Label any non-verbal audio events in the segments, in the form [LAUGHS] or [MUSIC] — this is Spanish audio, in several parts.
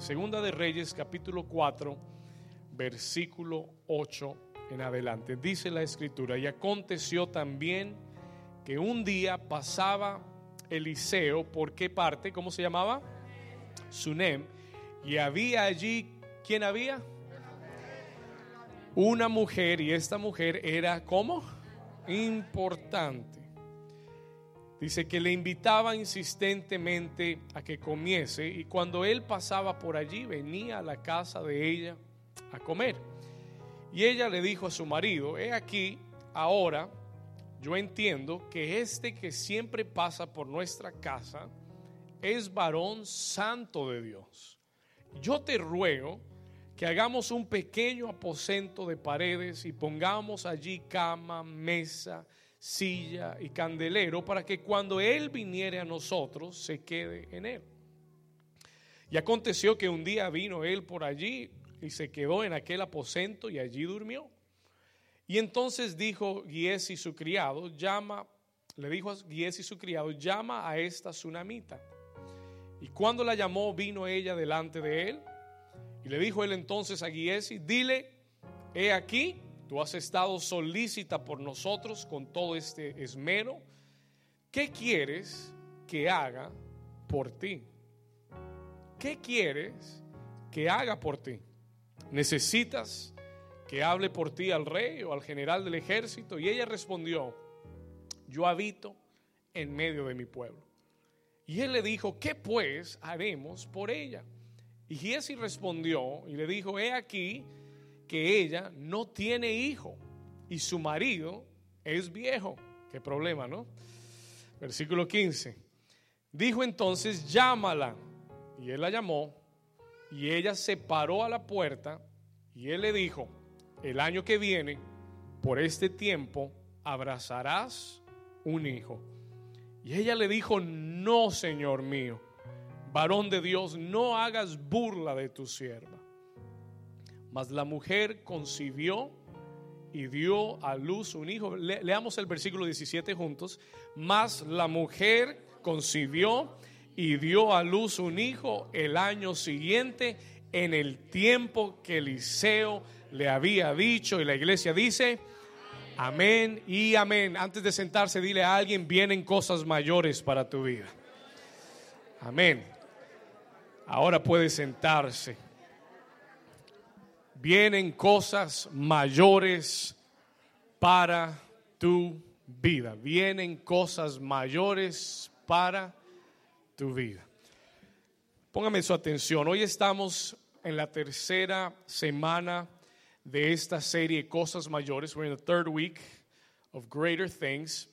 Segunda de Reyes, capítulo 4, versículo 8 en adelante. Dice la escritura, y aconteció también que un día pasaba Eliseo, ¿por qué parte? ¿Cómo se llamaba? Sunem. Y había allí, ¿quién había? Una mujer, y esta mujer era, ¿cómo? Importante. Dice que le invitaba insistentemente a que comiese y cuando él pasaba por allí venía a la casa de ella a comer. Y ella le dijo a su marido, he aquí, ahora yo entiendo que este que siempre pasa por nuestra casa es varón santo de Dios. Yo te ruego que hagamos un pequeño aposento de paredes y pongamos allí cama, mesa, silla y candelero para que cuando Él viniere a nosotros se quede en Él. Y aconteció que un día vino Él por allí y se quedó en aquel aposento y allí durmió. Y entonces dijo Giesi su criado, llama, le dijo a Giesi su criado, llama a esta tsunamita. Y cuando la llamó, vino ella delante de él. Y le dijo él entonces a Giesi, dile, he aquí, Tú has estado solícita por nosotros con todo este esmero. ¿Qué quieres que haga por ti? ¿Qué quieres que haga por ti? ¿Necesitas que hable por ti al rey o al general del ejército? Y ella respondió, yo habito en medio de mi pueblo. Y él le dijo, ¿qué pues haremos por ella? Y Giesi respondió y le dijo, he aquí, que ella no tiene hijo y su marido es viejo. Qué problema, ¿no? Versículo 15. Dijo entonces, llámala. Y él la llamó y ella se paró a la puerta y él le dijo, el año que viene, por este tiempo, abrazarás un hijo. Y ella le dijo, no, Señor mío, varón de Dios, no hagas burla de tu sierva. Mas la mujer concibió y dio a luz un hijo. leamos el versículo 17 juntos. Mas la mujer concibió y dio a luz un hijo el año siguiente en el tiempo que Eliseo le había dicho. Y la iglesia dice, amén y amén. Antes de sentarse, dile a alguien, vienen cosas mayores para tu vida. Amén. Ahora puede sentarse vienen cosas mayores para tu vida. Vienen cosas mayores para tu vida. Póngame su atención. Hoy estamos en la tercera semana de esta serie Cosas Mayores. We're in the third week of Greater Things.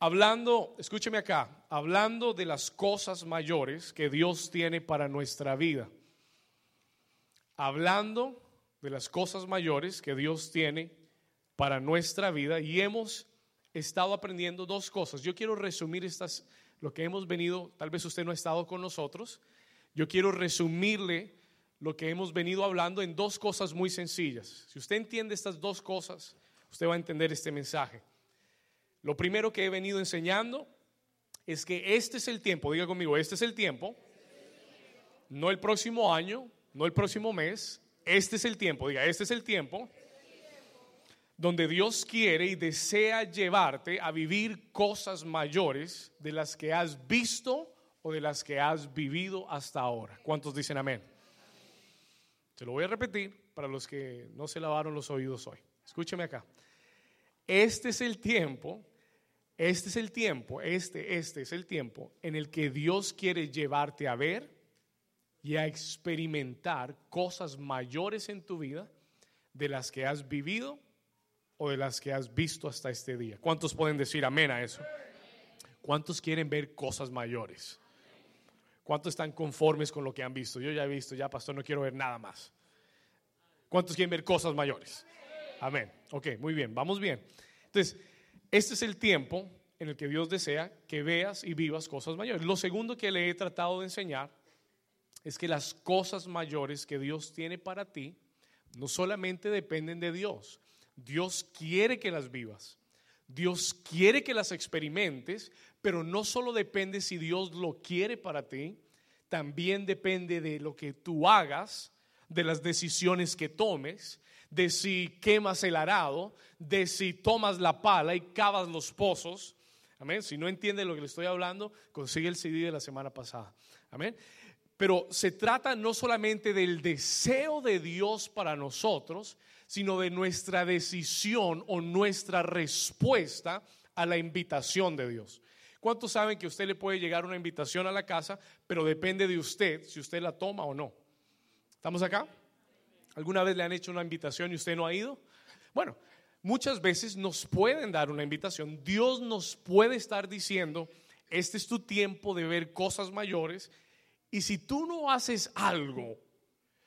Hablando, escúcheme acá, hablando de las cosas mayores que Dios tiene para nuestra vida. Hablando de las cosas mayores que Dios tiene para nuestra vida y hemos estado aprendiendo dos cosas. Yo quiero resumir estas, lo que hemos venido, tal vez usted no ha estado con nosotros, yo quiero resumirle lo que hemos venido hablando en dos cosas muy sencillas. Si usted entiende estas dos cosas, usted va a entender este mensaje. Lo primero que he venido enseñando es que este es el tiempo, diga conmigo, este es el tiempo, no el próximo año, no el próximo mes, este es el tiempo, diga, este es el tiempo donde Dios quiere y desea llevarte a vivir cosas mayores de las que has visto o de las que has vivido hasta ahora. ¿Cuántos dicen amén? Se lo voy a repetir para los que no se lavaron los oídos hoy. Escúcheme acá. Este es el tiempo, este es el tiempo, este, este es el tiempo en el que Dios quiere llevarte a ver y a experimentar cosas mayores en tu vida de las que has vivido o de las que has visto hasta este día. ¿Cuántos pueden decir amén a eso? ¿Cuántos quieren ver cosas mayores? ¿Cuántos están conformes con lo que han visto? Yo ya he visto, ya pastor, no quiero ver nada más. ¿Cuántos quieren ver cosas mayores? Amén. Ok, muy bien, vamos bien. Entonces, este es el tiempo en el que Dios desea que veas y vivas cosas mayores. Lo segundo que le he tratado de enseñar es que las cosas mayores que Dios tiene para ti no solamente dependen de Dios, Dios quiere que las vivas, Dios quiere que las experimentes, pero no solo depende si Dios lo quiere para ti, también depende de lo que tú hagas, de las decisiones que tomes, de si quemas el arado, de si tomas la pala y cavas los pozos. Amén. Si no entiende lo que le estoy hablando, consigue el CD de la semana pasada. Amén. Pero se trata no solamente del deseo de Dios para nosotros, sino de nuestra decisión o nuestra respuesta a la invitación de Dios. ¿Cuántos saben que usted le puede llegar una invitación a la casa, pero depende de usted si usted la toma o no? ¿Estamos acá? ¿Alguna vez le han hecho una invitación y usted no ha ido? Bueno, muchas veces nos pueden dar una invitación. Dios nos puede estar diciendo, este es tu tiempo de ver cosas mayores. Y si tú no haces algo,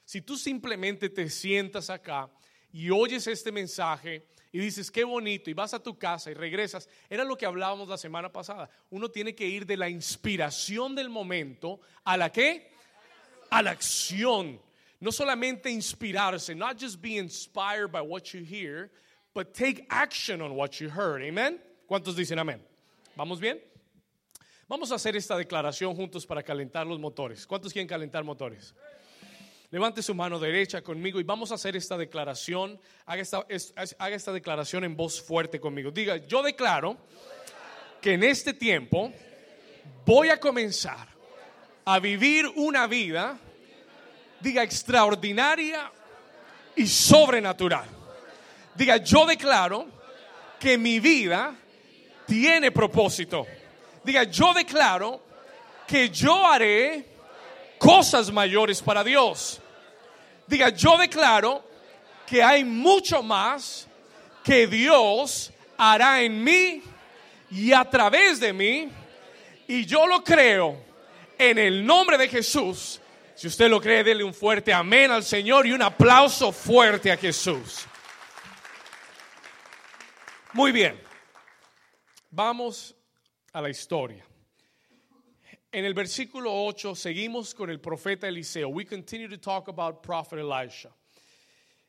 si tú simplemente te sientas acá y oyes este mensaje y dices, qué bonito, y vas a tu casa y regresas, era lo que hablábamos la semana pasada. Uno tiene que ir de la inspiración del momento a la qué? A la acción. No solamente inspirarse, not just be inspired by what you hear, but take action on what you heard. Amen. ¿Cuántos dicen amén? ¿Vamos bien? Vamos a hacer esta declaración juntos para calentar los motores. ¿Cuántos quieren calentar motores? Levante su mano derecha conmigo y vamos a hacer esta declaración. Haga esta, declaración en voz fuerte conmigo. Diga, yo declaro que en este tiempo voy a comenzar a vivir una vida, diga, extraordinaria y sobrenatural. Diga, yo declaro que mi vida tiene propósito. Diga, yo declaro que yo haré cosas mayores para Dios. Diga, yo declaro que hay mucho más que Dios hará en mí y a través de mí. Y yo lo creo en el nombre de Jesús. Si usted lo cree, déle un fuerte amén al Señor y un aplauso fuerte a Jesús. Muy bien. Vamos a la historia. En el versículo 8 seguimos con el profeta Eliseo. We continue to talk about prophet Elisha.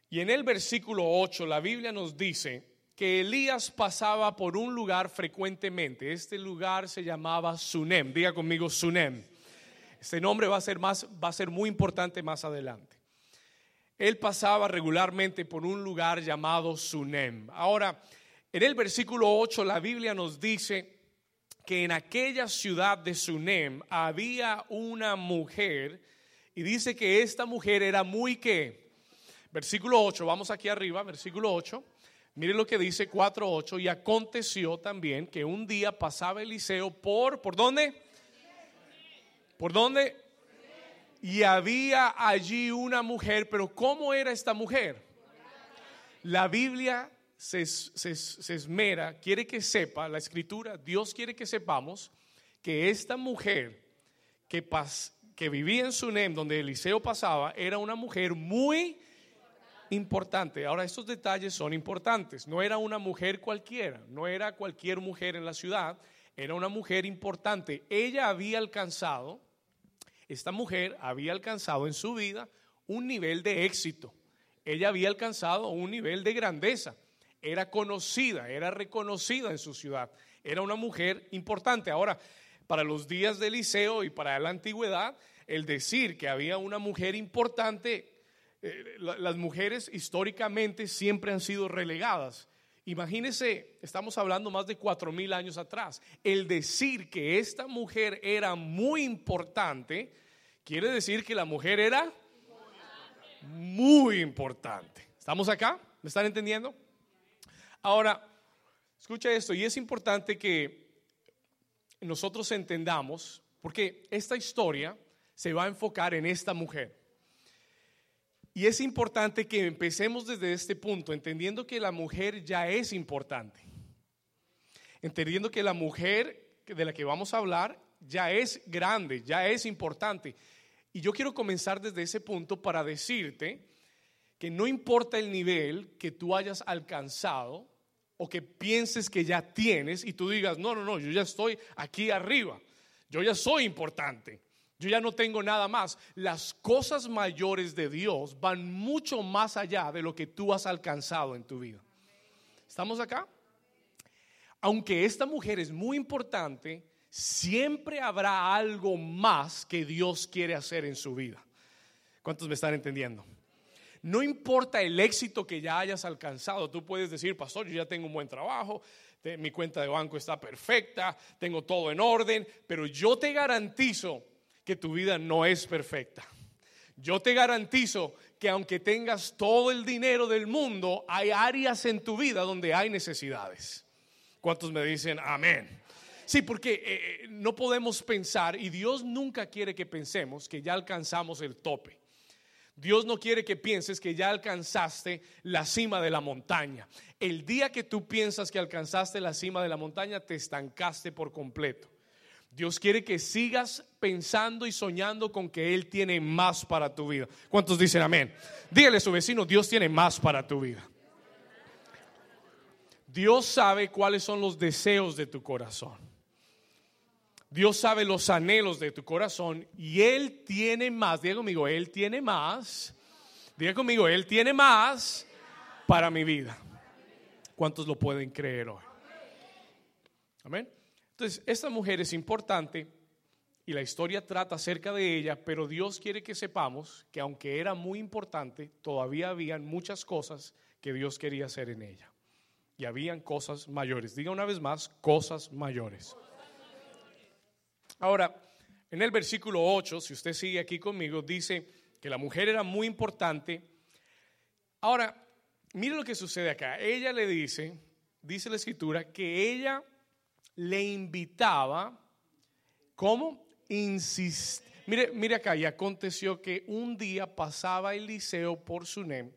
Y en el versículo 8 la Biblia nos dice que Elías pasaba por un lugar frecuentemente. Este lugar se llamaba Sunem. Diga conmigo Sunem. Este nombre va a ser más va a ser muy importante más adelante. Él pasaba regularmente por un lugar llamado Sunem. Ahora, en el versículo 8 la Biblia nos dice que en aquella ciudad de Sunem había una mujer y dice que esta mujer era muy que, versículo 8, vamos aquí arriba, versículo 8, mire lo que dice 4.8, y aconteció también que un día pasaba Eliseo por, ¿por dónde? ¿Por dónde? Y había allí una mujer, pero ¿cómo era esta mujer? La Biblia se, esmera, quiere que sepa, la escritura, Dios quiere que sepamos que esta mujer que, que vivía en Sunem, donde Eliseo pasaba, era una mujer muy importante. Ahora, estos detalles son importantes. No era una mujer cualquiera, no era cualquier mujer en la ciudad, era una mujer importante. Ella había alcanzado, esta mujer había alcanzado en su vida un nivel de éxito. Ella había alcanzado un nivel de grandeza era conocida, era reconocida en su ciudad, era una mujer importante. Ahora, para los días de Eliseo y para la antigüedad, el decir que había una mujer importante, eh, las mujeres históricamente siempre han sido relegadas. Imagínese, estamos hablando más de cuatro mil años atrás. El decir que esta mujer era muy importante, quiere decir que la mujer era muy importante. ¿Estamos acá? ¿Me están entendiendo? Ahora, escucha esto, y es importante que nosotros entendamos, porque esta historia se va a enfocar en esta mujer. Y es importante que empecemos desde este punto, entendiendo que la mujer ya es importante. Entendiendo que la mujer de la que vamos a hablar ya es grande, ya es importante. Y yo quiero comenzar desde ese punto para decirte que no importa el nivel que tú hayas alcanzado, o que pienses que ya tienes y tú digas, no, no, no, yo ya estoy aquí arriba, yo ya soy importante, yo ya no tengo nada más. Las cosas mayores de Dios van mucho más allá de lo que tú has alcanzado en tu vida. ¿Estamos acá? Aunque esta mujer es muy importante, siempre habrá algo más que Dios quiere hacer en su vida. ¿Cuántos me están entendiendo? No importa el éxito que ya hayas alcanzado, tú puedes decir, pastor, yo ya tengo un buen trabajo, mi cuenta de banco está perfecta, tengo todo en orden, pero yo te garantizo que tu vida no es perfecta. Yo te garantizo que aunque tengas todo el dinero del mundo, hay áreas en tu vida donde hay necesidades. ¿Cuántos me dicen amén? Sí, porque eh, eh, no podemos pensar, y Dios nunca quiere que pensemos que ya alcanzamos el tope. Dios no quiere que pienses que ya alcanzaste la cima de la montaña. El día que tú piensas que alcanzaste la cima de la montaña, te estancaste por completo. Dios quiere que sigas pensando y soñando con que Él tiene más para tu vida. ¿Cuántos dicen amén? Dígale a su vecino, Dios tiene más para tu vida. Dios sabe cuáles son los deseos de tu corazón. Dios sabe los anhelos de tu corazón y Él tiene más. Diga conmigo, Él tiene más. Diga conmigo, Él tiene más para mi vida. ¿Cuántos lo pueden creer hoy? Amén. Entonces, esta mujer es importante y la historia trata acerca de ella, pero Dios quiere que sepamos que aunque era muy importante, todavía habían muchas cosas que Dios quería hacer en ella. Y habían cosas mayores. Diga una vez más, cosas mayores. Ahora, en el versículo 8, si usted sigue aquí conmigo, dice que la mujer era muy importante. Ahora, mire lo que sucede acá. Ella le dice, dice la escritura, que ella le invitaba, ¿cómo? Insist. Mire, mire acá, y aconteció que un día pasaba Eliseo por Sunem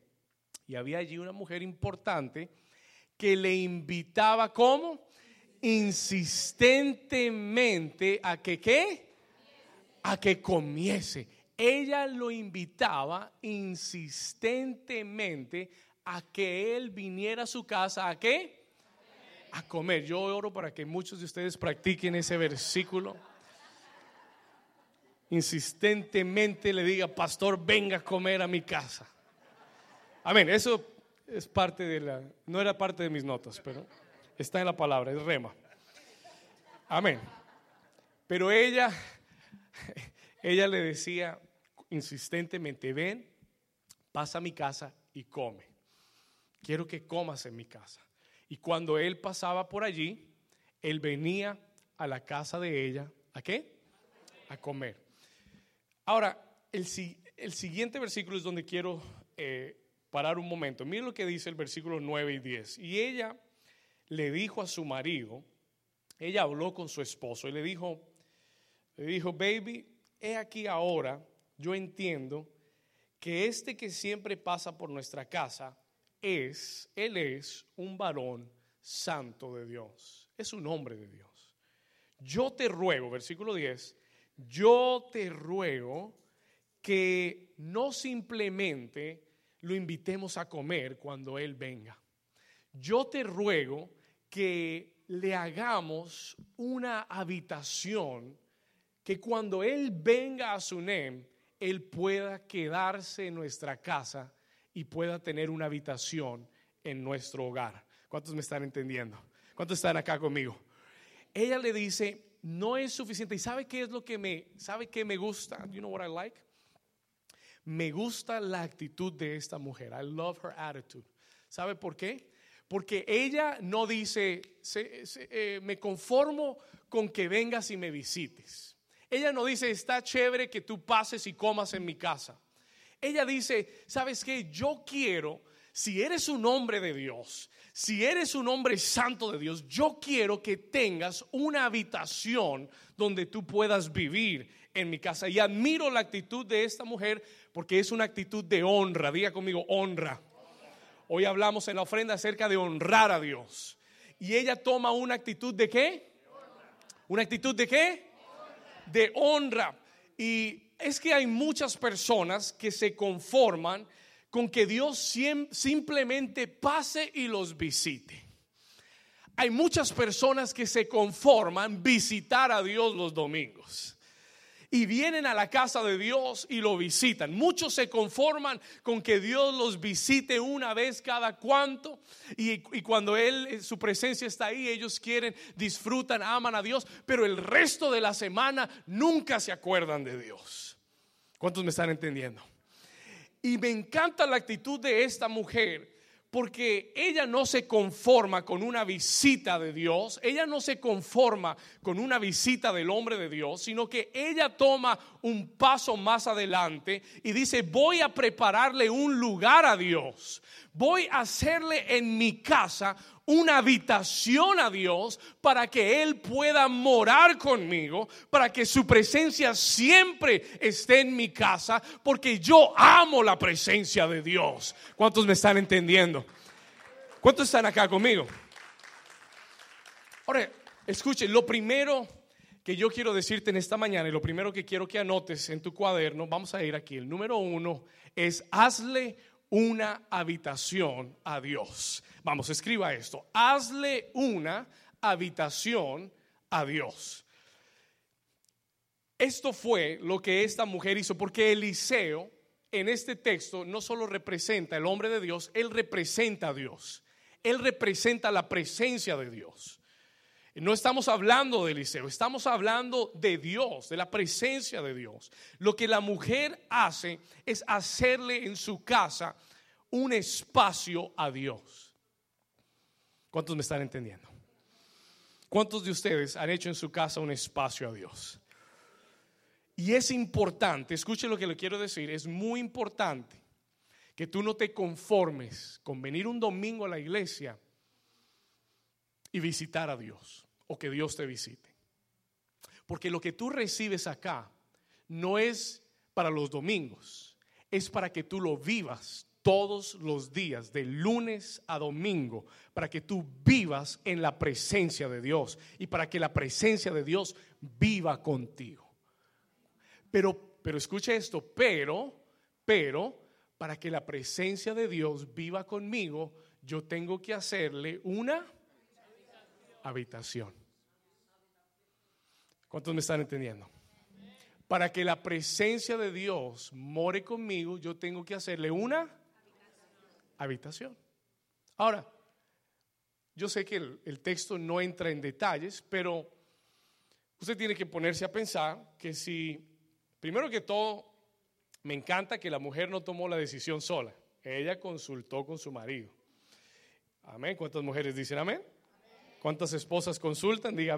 y había allí una mujer importante que le invitaba, ¿cómo? Insistentemente a que qué? A que comiese. Ella lo invitaba insistentemente a que él viniera a su casa a qué? A comer. Yo oro para que muchos de ustedes practiquen ese versículo. Insistentemente le diga, pastor, venga a comer a mi casa. Amén. Eso es parte de la, no era parte de mis notas, pero Está en la palabra, es rema. Amén. Pero ella, ella le decía insistentemente, ven, pasa a mi casa y come. Quiero que comas en mi casa. Y cuando él pasaba por allí, él venía a la casa de ella, ¿a qué? A comer. Ahora, el, el siguiente versículo es donde quiero eh, parar un momento. Miren lo que dice el versículo 9 y 10. Y ella le dijo a su marido, ella habló con su esposo y le dijo, le dijo, baby, he aquí ahora, yo entiendo que este que siempre pasa por nuestra casa es, él es un varón santo de Dios, es un hombre de Dios. Yo te ruego, versículo 10, yo te ruego que no simplemente lo invitemos a comer cuando Él venga. Yo te ruego que le hagamos una habitación que cuando Él venga a Sunem, Él pueda quedarse en nuestra casa y pueda tener una habitación en nuestro hogar. ¿Cuántos me están entendiendo? ¿Cuántos están acá conmigo? Ella le dice, no es suficiente. ¿Y sabe qué es lo que me, sabe qué me gusta? you know what I like? Me gusta la actitud de esta mujer. I love her attitude. ¿Sabe por qué? Porque ella no dice, eh, me conformo con que vengas y me visites. Ella no dice, está chévere que tú pases y comas en mi casa. Ella dice, ¿sabes qué? Yo quiero, si eres un hombre de Dios, si eres un hombre santo de Dios, yo quiero que tengas una habitación donde tú puedas vivir en mi casa. Y admiro la actitud de esta mujer porque es una actitud de honra. Diga conmigo, honra. Hoy hablamos en la ofrenda acerca de honrar a Dios. Y ella toma una actitud de qué? ¿Una actitud de qué? De honra. Y es que hay muchas personas que se conforman con que Dios simplemente pase y los visite. Hay muchas personas que se conforman visitar a Dios los domingos. Y vienen a la casa de Dios y lo visitan. Muchos se conforman con que Dios los visite una vez cada cuanto y, cuando Él, su presencia está ahí, ellos quieren, disfrutan, aman a Dios, pero el resto de la semana nunca se acuerdan de Dios. ¿Cuántos me están entendiendo? Y me encanta la actitud de esta mujer porque ella no se conforma con una visita de Dios, ella no se conforma con una visita del hombre de Dios, sino que ella toma un paso más adelante y dice, voy a prepararle un lugar a Dios, voy a hacerle en mi casa una habitación a Dios para que Él pueda morar conmigo, para que su presencia siempre esté en mi casa, porque yo amo la presencia de Dios. ¿Cuántos me están entendiendo? ¿Cuántos están acá conmigo? Ahora, escuchen, lo primero que yo quiero decirte en esta mañana y lo primero que quiero que anotes en tu cuaderno, vamos a ir aquí, el número uno es hazle una habitación a Dios. Vamos, escriba esto. Hazle una habitación a Dios. Esto fue lo que esta mujer hizo, porque Eliseo en este texto no solo representa el hombre de Dios, él representa a Dios. Él representa la presencia de Dios. No estamos hablando de Eliseo, estamos hablando de Dios, de la presencia de Dios. Lo que la mujer hace es hacerle en su casa un espacio a Dios. ¿Cuántos me están entendiendo? ¿Cuántos de ustedes han hecho en su casa un espacio a Dios? Y es importante, escuche lo que le quiero decir, es muy importante que tú no te conformes con venir un domingo a la iglesia y visitar a Dios o que Dios te visite. Porque lo que tú recibes acá no es para los domingos, es para que tú lo vivas todos los días, de lunes a domingo, para que tú vivas en la presencia de Dios y para que la presencia de Dios viva contigo. Pero, pero escuche esto, pero, pero, para que la presencia de Dios viva conmigo, yo tengo que hacerle una habitación. ¿Cuántos me están entendiendo? Para que la presencia de Dios more conmigo, yo tengo que hacerle una habitación. Ahora, yo sé que el, texto no entra en detalles, pero usted tiene que ponerse a pensar que si, primero que todo, me encanta que la mujer no tomó la decisión sola, ella consultó con su marido. Amén. ¿Cuántas mujeres dicen amén? ¿Cuántas esposas consultan? Diga.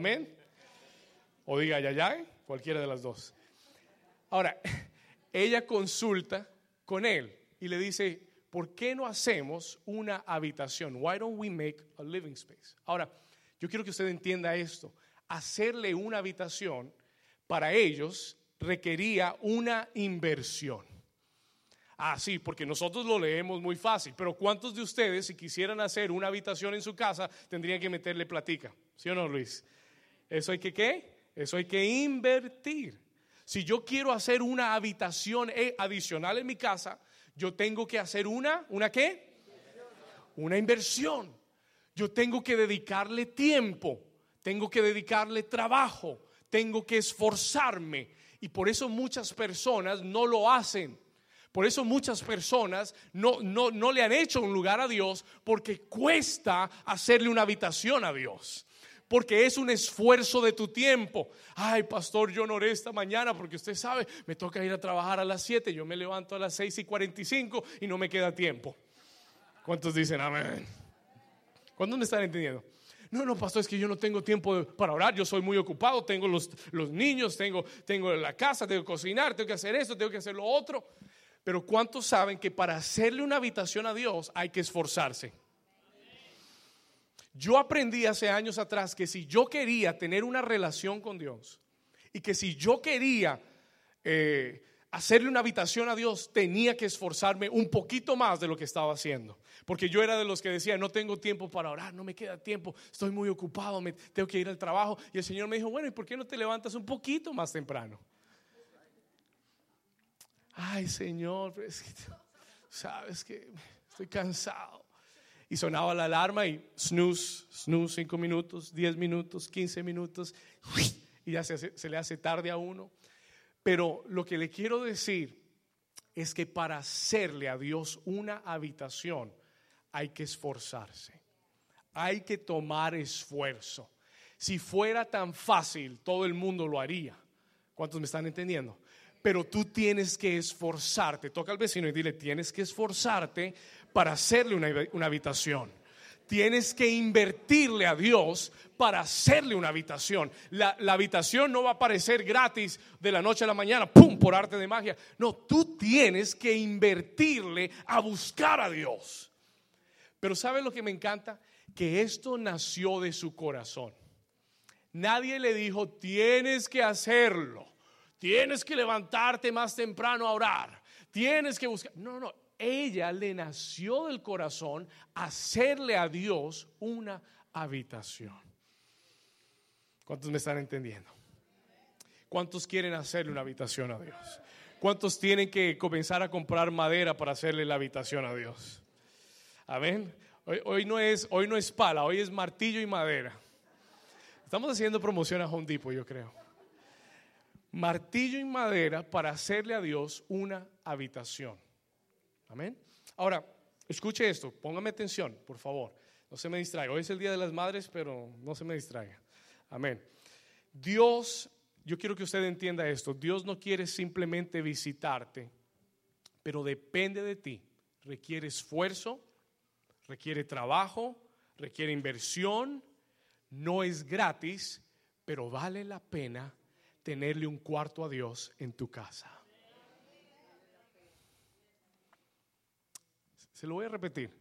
O diga ya cualquiera de las dos. Ahora, [LAUGHS] ella consulta con él y le dice, ¿por qué no hacemos una habitación? Why don't we make a living space? Ahora, yo quiero que usted entienda esto. Hacerle una habitación para ellos requería una inversión. Ah, sí, porque nosotros lo leemos muy fácil, pero ¿cuántos de ustedes si quisieran hacer una habitación en su casa tendrían que meterle platica? ¿Sí o no, Luis? Eso hay que qué? Eso hay que invertir. Si yo quiero hacer una habitación eh, adicional en mi casa, yo tengo que hacer una, ¿una qué? Una inversión. Yo tengo que dedicarle tiempo, tengo que dedicarle trabajo, tengo que esforzarme. Y por eso muchas personas no lo hacen. Por eso muchas personas no, no, no le han hecho un lugar a Dios porque cuesta hacerle una habitación a Dios porque es un esfuerzo de tu tiempo. Ay, pastor, yo no oré esta mañana porque usted sabe, me toca ir a trabajar a las 7, yo me levanto a las 6 y 45 y no me queda tiempo. ¿Cuántos dicen amén? ¿Cuántos me están entendiendo? No, no, pastor, es que yo no tengo tiempo para orar, yo soy muy ocupado, tengo los, los niños, tengo, tengo la casa, tengo que cocinar, tengo que hacer esto, tengo que hacer lo otro. Pero ¿cuántos saben que para hacerle una habitación a Dios hay que esforzarse? Yo aprendí hace años atrás que si yo quería tener una relación con Dios y que si yo quería eh, hacerle una habitación a Dios, tenía que esforzarme un poquito más de lo que estaba haciendo. Porque yo era de los que decía, no tengo tiempo para orar, no me queda tiempo, estoy muy ocupado, tengo que ir al trabajo. Y el Señor me dijo, bueno, ¿y por qué no te levantas un poquito más temprano? Ay, Señor, sabes que estoy cansado y sonaba la alarma y snooze, snooze, cinco minutos, diez minutos, quince minutos, y ya se, se le hace tarde a uno. Pero lo que le quiero decir es que para hacerle a Dios una habitación hay que esforzarse, hay que tomar esfuerzo. Si fuera tan fácil, todo el mundo lo haría. ¿Cuántos me están entendiendo? Pero tú tienes que esforzarte. Toca al vecino y dile, tienes que esforzarte para hacerle una, habitación. Tienes que invertirle a Dios para hacerle una habitación. La, la, habitación no va a aparecer gratis de la noche a la mañana, ¡pum!, por arte de magia. No, tú tienes que invertirle a buscar a Dios. Pero ¿sabes lo que me encanta? Que esto nació de su corazón. Nadie le dijo, tienes que hacerlo, tienes que levantarte más temprano a orar, tienes que buscar. No, no, ella le nació del corazón hacerle a Dios una habitación. ¿Cuántos me están entendiendo? ¿Cuántos quieren hacerle una habitación a Dios? ¿Cuántos tienen que comenzar a comprar madera para hacerle la habitación a Dios? Amén. Hoy, no, es, hoy no es pala, hoy es martillo y madera. Estamos haciendo promoción a Home Depot, yo creo. Martillo y madera para hacerle a Dios una habitación. Amén. Ahora, escuche esto, póngame atención, por favor. No se me distraiga. Hoy es el Día de las Madres, pero no se me distraiga. Amén. Dios, yo quiero que usted entienda esto. Dios no quiere simplemente visitarte, pero depende de ti. Requiere esfuerzo, requiere trabajo, requiere inversión, no es gratis, pero vale la pena tenerle un cuarto a Dios en tu casa. Se lo voy a repetir.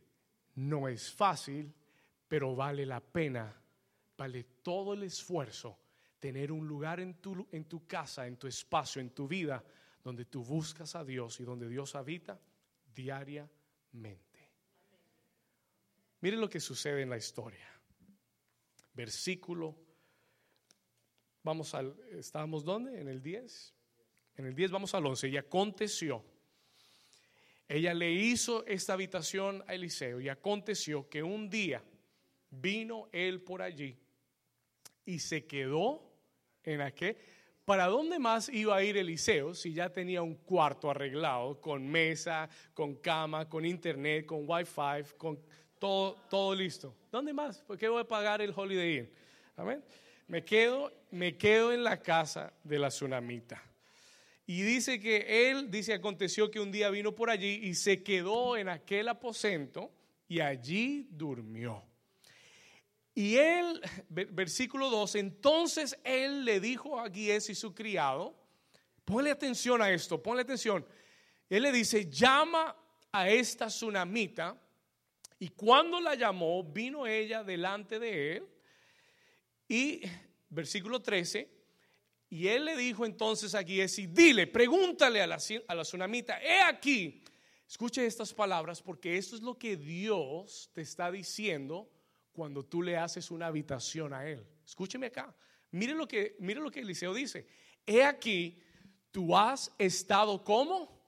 No es fácil, pero vale la pena, vale todo el esfuerzo tener un lugar en tu, en tu casa, en tu espacio, en tu vida, donde tú buscas a Dios y donde Dios habita diariamente. Miren lo que sucede en la historia versículo. Vamos al, ¿estábamos dónde? En el 10. En el 10 vamos al 11. Y aconteció, ella le hizo esta habitación a Eliseo y aconteció que un día vino él por allí y se quedó en aquel. ¿Para dónde más iba a ir Eliseo si ya tenía un cuarto arreglado con mesa, con cama, con internet, con wifi, con todo, todo listo. ¿Dónde más? ¿Por qué voy a pagar el Holiday Inn? Amén. Me quedo, me quedo en la casa de la tsunamita. Y dice que él, dice, aconteció que un día vino por allí y se quedó en aquel aposento y allí durmió. Y él, versículo 2, entonces él le dijo a Gies y su criado, ponle atención a esto, ponle atención. Él le dice, llama a esta tsunamita y cuando la llamó, vino ella delante de él. Y versículo 13, y él le dijo entonces a Giesi, dile, pregúntale a la, a la tsunamita, he aquí, escuche estas palabras porque esto es lo que Dios te está diciendo cuando tú le haces una habitación a él. Escúcheme acá, mire lo que, mire lo que Eliseo dice, he aquí, tú has estado como,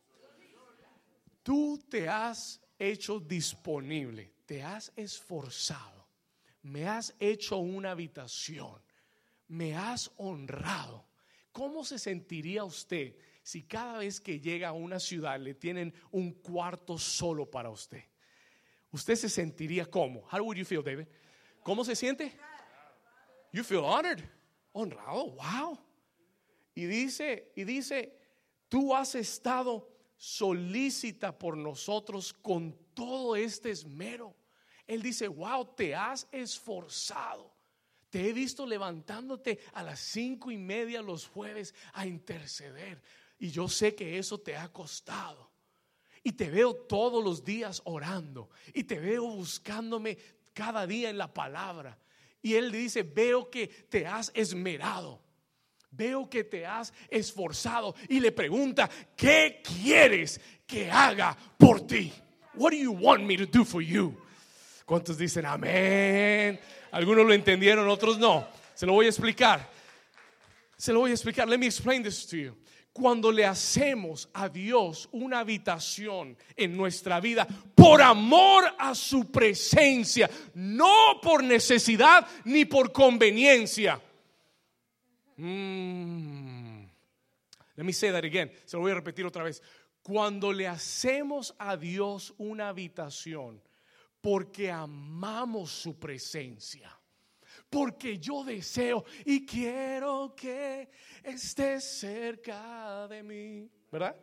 tú te has hecho disponible, te has esforzado, me has hecho una habitación, me has honrado. ¿Cómo se sentiría usted si cada vez que llega a una ciudad le tienen un cuarto solo para usted? ¿Usted se sentiría cómo? How would you feel, David? ¿Cómo se siente? You feel honored. Honrado, wow. Y dice, y dice, tú has estado solicita por nosotros con todo este esmero. Él dice, wow, te has esforzado. Te he visto levantándote a las cinco y media los jueves a interceder. Y yo sé que eso te ha costado. Y te veo todos los días orando. Y te veo buscándome cada día en la palabra. Y él dice, veo que te has esmerado veo que te has esforzado y le pregunta, ¿qué quieres que haga por ti? What do you want me to do for you? ¿Cuántos dicen amén? Algunos lo entendieron, otros no. Se lo voy a explicar. Se lo voy a explicar. Let me explain this to you. Cuando le hacemos a Dios una habitación en nuestra vida por amor a su presencia, no por necesidad ni por conveniencia Mm. Let me say that again. Se lo voy a repetir otra vez. Cuando le hacemos a Dios una habitación porque amamos su presencia, porque yo deseo y quiero que estés cerca de mí, ¿verdad?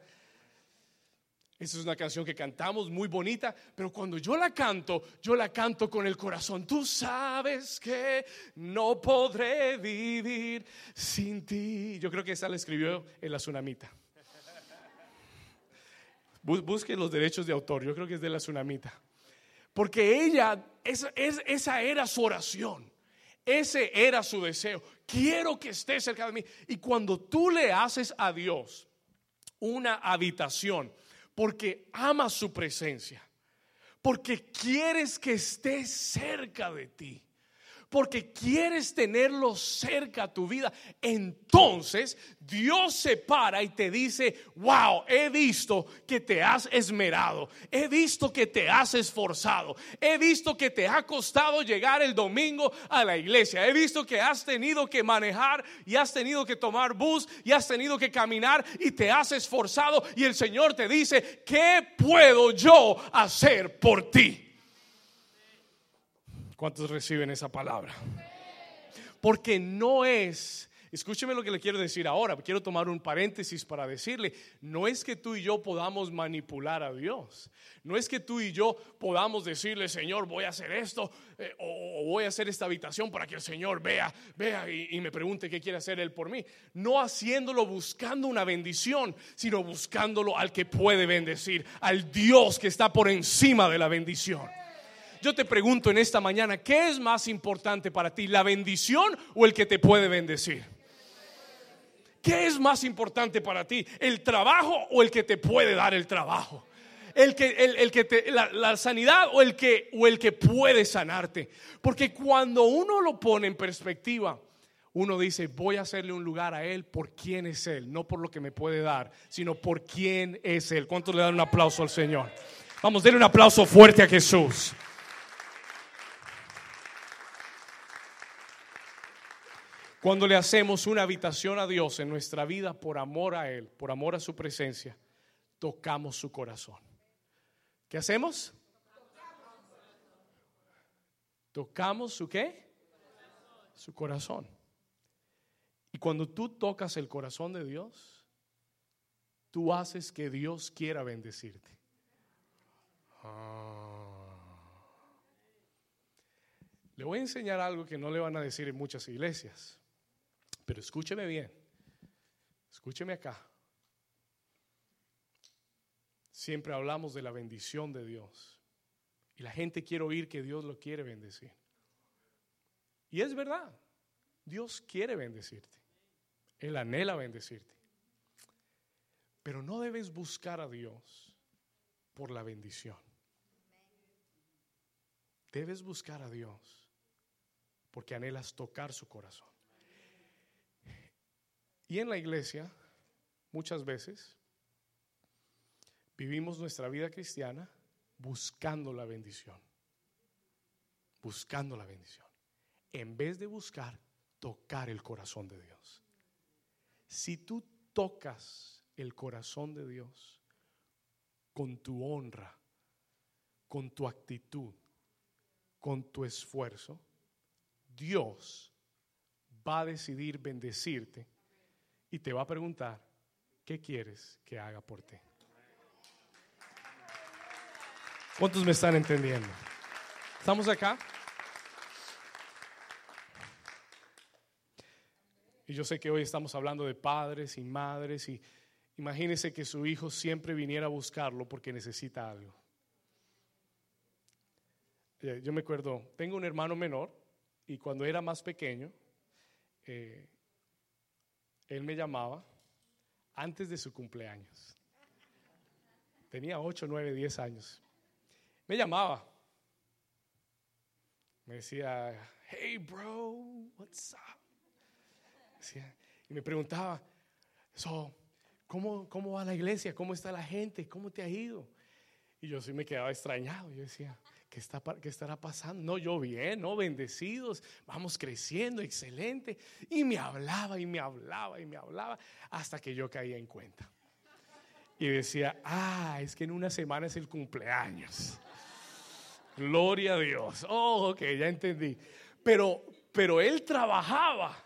Esa es una canción que cantamos muy bonita, pero cuando yo la canto, yo la canto con el corazón. Tú sabes que no podré vivir sin ti. Yo creo que esa la escribió en la tsunamita. Busque los derechos de autor, yo creo que es de la tsunamita. Porque ella, esa, esa era su oración. Ese era su deseo. Quiero que esté cerca de mí. Y cuando tú le haces a Dios una habitación, porque amas su presencia, porque quieres que esté cerca de ti porque quieres tenerlo cerca a tu vida, entonces Dios se para y te dice, wow, he visto que te has esmerado, he visto que te has esforzado, he visto que te ha costado llegar el domingo a la iglesia, he visto que has tenido que manejar y has tenido que tomar bus y has tenido que caminar y te has esforzado y el Señor te dice, ¿qué puedo yo hacer por ti? ¿Cuántos reciben esa palabra? Porque no es, escúcheme lo que le quiero decir ahora, quiero tomar un paréntesis para decirle, no es que tú y yo podamos manipular a Dios, no es que tú y yo podamos decirle, Señor, voy a hacer esto eh, o, voy a hacer esta habitación para que el Señor vea, vea y, y me pregunte qué quiere hacer Él por mí. No haciéndolo buscando una bendición, sino buscándolo al que puede bendecir, al Dios que está por encima de la bendición. Yo te pregunto en esta mañana, ¿qué es más importante para ti, la bendición o el que te puede bendecir? ¿Qué es más importante para ti, el trabajo o el que te puede dar el trabajo? El que, el, que te, la, sanidad o el, que, o el que puede sanarte. Porque cuando uno lo pone en perspectiva, uno dice, voy a hacerle un lugar a Él por quién es Él, no por lo que me puede dar, sino por quién es Él. ¿Cuántos le dan un aplauso al Señor? Vamos, denle un aplauso fuerte a Jesús. Cuando le hacemos una habitación a Dios en nuestra vida por amor a Él, por amor a su presencia, tocamos su corazón. ¿Qué hacemos? Tocamos su qué? Su corazón. Y cuando tú tocas el corazón de Dios, tú haces que Dios quiera bendecirte. Ah. Le voy a enseñar algo que no le van a decir en muchas iglesias. Pero escúcheme bien, escúcheme acá. Siempre hablamos de la bendición de Dios. Y la gente quiere oír que Dios lo quiere bendecir. Y es verdad, Dios quiere bendecirte. Él anhela bendecirte. Pero no debes buscar a Dios por la bendición. Debes buscar a Dios porque anhelas tocar su corazón. Y en la iglesia, muchas veces, vivimos nuestra vida cristiana buscando la bendición. Buscando la bendición. En vez de buscar tocar el corazón de Dios. Si tú tocas el corazón de Dios con tu honra, con tu actitud, con tu esfuerzo, Dios va a decidir bendecirte y te va a preguntar, ¿qué quieres que haga por ti? ¿Cuántos me están entendiendo? ¿Estamos acá? Y yo sé que hoy estamos hablando de padres y madres y imagínese que su hijo siempre viniera a buscarlo porque necesita algo. Eh, yo me acuerdo, tengo un hermano menor y cuando era más pequeño, eh, él me llamaba antes de su cumpleaños. Tenía 8, 9, 10 años. Me llamaba. Me decía, hey bro, what's up? y me preguntaba, so, ¿cómo, ¿cómo va la iglesia? ¿Cómo está la gente? ¿Cómo te ha ido? Y yo sí me quedaba extrañado. Yo decía, ¿qué, está, ¿qué estará pasando? No, yo bien, ¿no? Bendecidos, vamos creciendo, excelente. Y me hablaba y me hablaba y me hablaba hasta que yo caía en cuenta. Y decía, ah, es que en una semana es el cumpleaños. Gloria a Dios. Oh, ok, ya entendí. Pero, pero él trabajaba,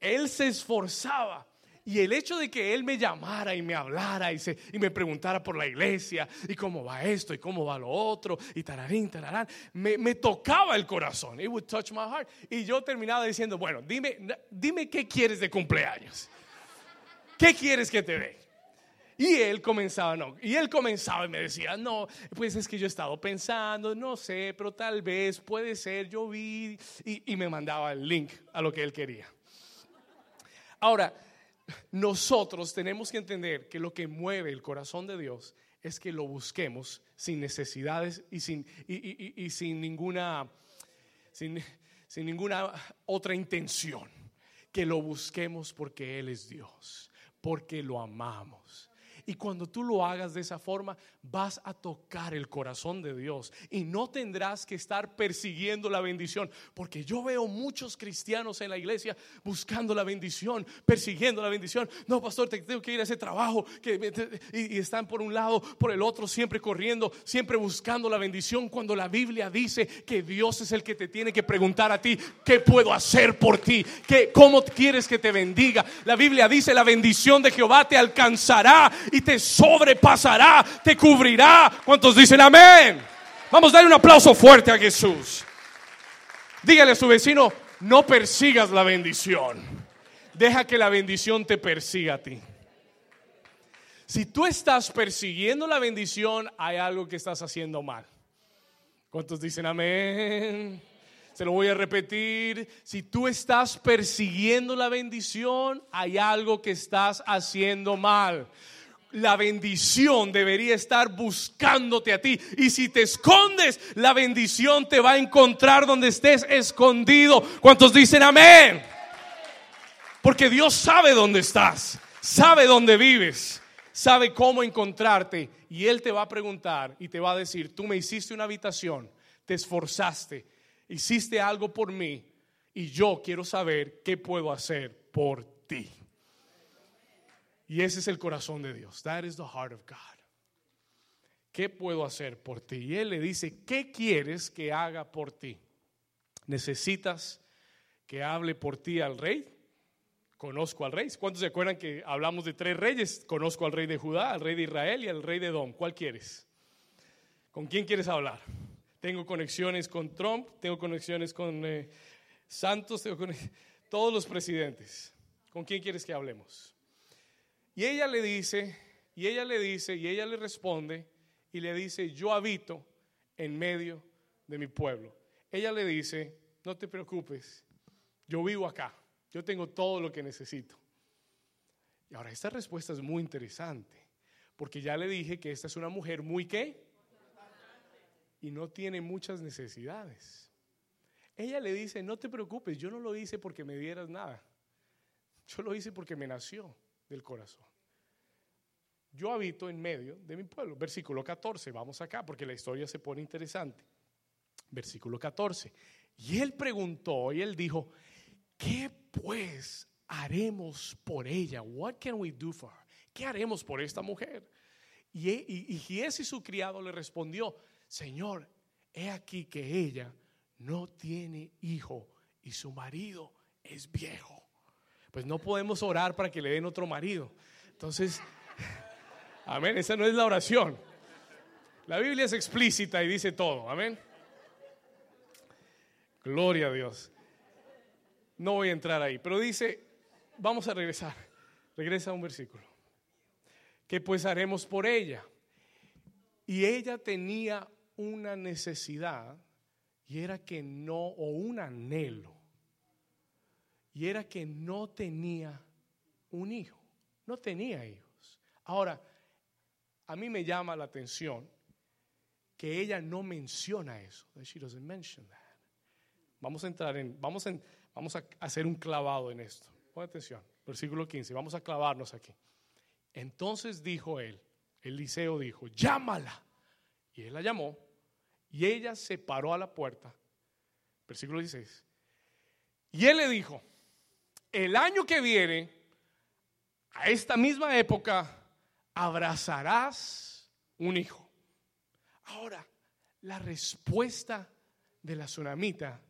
él se esforzaba. Y el hecho de que él me llamara y me hablara y, se, y me preguntara por la iglesia y cómo va esto y cómo va lo otro y tararín, tararán, me, me tocaba el corazón. It would touch my heart. Y yo terminaba diciendo, bueno, dime, dime qué quieres de cumpleaños. ¿Qué quieres que te dé? Y él comenzaba, no, y él comenzaba y me decía, no, pues es que yo he estado pensando, no sé, pero tal vez puede ser, yo vi, y, y me mandaba el link a lo que él quería. Ahora, nosotros tenemos que entender que lo que mueve el corazón de Dios es que lo busquemos sin necesidades y sin, y, sin ninguna, sin, sin ninguna otra intención. Que lo busquemos porque Él es Dios, porque lo amamos y cuando tú lo hagas de esa forma, vas a tocar el corazón de Dios y no tendrás que estar persiguiendo la bendición. Porque yo veo muchos cristianos en la iglesia buscando la bendición, persiguiendo la bendición. No, pastor, te tengo que ir a ese trabajo. Que, y, están por un lado, por el otro, siempre corriendo, siempre buscando la bendición. Cuando la Biblia dice que Dios es el que te tiene que preguntar a ti, ¿qué puedo hacer por ti? ¿Qué, ¿Cómo quieres que te bendiga? La Biblia dice, la bendición de Jehová te alcanzará y te sobrepasará, te cubrirá. ¿Cuántos dicen amén? Vamos a darle un aplauso fuerte a Jesús. Dígale a su vecino, no persigas la bendición. Deja que la bendición te persiga a ti. Si tú estás persiguiendo la bendición, hay algo que estás haciendo mal. ¿Cuántos dicen amén? Se lo voy a repetir. Si tú estás persiguiendo la bendición, hay algo que estás haciendo mal la bendición debería estar buscándote a ti. Y si te escondes, la bendición te va a encontrar donde estés escondido. ¿Cuántos dicen amén? Porque Dios sabe dónde estás, sabe dónde vives, sabe cómo encontrarte. Y Él te va a preguntar y te va a decir, tú me hiciste una habitación, te esforzaste, hiciste algo por mí y yo quiero saber qué puedo hacer por ti. Y ese es el corazón de Dios. That is the heart of God. ¿Qué puedo hacer por ti? Y Él le dice, ¿qué quieres que haga por ti? ¿Necesitas que hable por ti al rey? Conozco al rey. ¿Cuántos se acuerdan que hablamos de tres reyes? Conozco al rey de Judá, al rey de Israel y al rey de Edom. ¿Cuál quieres? ¿Con quién quieres hablar? Tengo conexiones con Trump, tengo conexiones con eh, Santos, tengo con [LAUGHS] todos los presidentes. ¿Con quién quieres que hablemos? Y ella le dice, y ella le dice, y ella le responde, y le dice, yo habito en medio de mi pueblo. Ella le dice, no te preocupes, yo vivo acá, yo tengo todo lo que necesito. Y ahora esta respuesta es muy interesante, porque ya le dije que esta es una mujer muy qué? Y no tiene muchas necesidades. Ella le dice, no te preocupes, yo no lo hice porque me dieras nada, yo lo hice porque me nació del corazón. Yo habito en medio de mi pueblo. Versículo 14, vamos acá porque la historia se pone interesante. Versículo 14. Y él preguntó y él dijo, ¿qué pues haremos por ella? What can we do for her? ¿Qué haremos por esta mujer? Y, y, y su criado le respondió, Señor, he aquí que ella no tiene hijo y su marido es viejo pues no podemos orar para que le den otro marido. Entonces, [LAUGHS] amén, esa no es la oración. La Biblia es explícita y dice todo, amén. Gloria a Dios. No voy a entrar ahí, pero dice, vamos a regresar. Regresa a un versículo. Que pues haremos por ella. Y ella tenía una necesidad y era que no, o un anhelo, y era que no tenía un hijo, no tenía hijos. Ahora, a mí me llama la atención que ella no menciona eso. She doesn't mention that. Vamos a entrar en, vamos, en, vamos a hacer un clavado en esto. Pon atención, versículo 15, vamos a clavarnos aquí. Entonces dijo él, Eliseo dijo, llámala. Y él la llamó y ella se paró a la puerta. Versículo 16. Y él le dijo, el año que viene, a esta misma época, abrazarás un hijo. Ahora, la respuesta de la tsunamita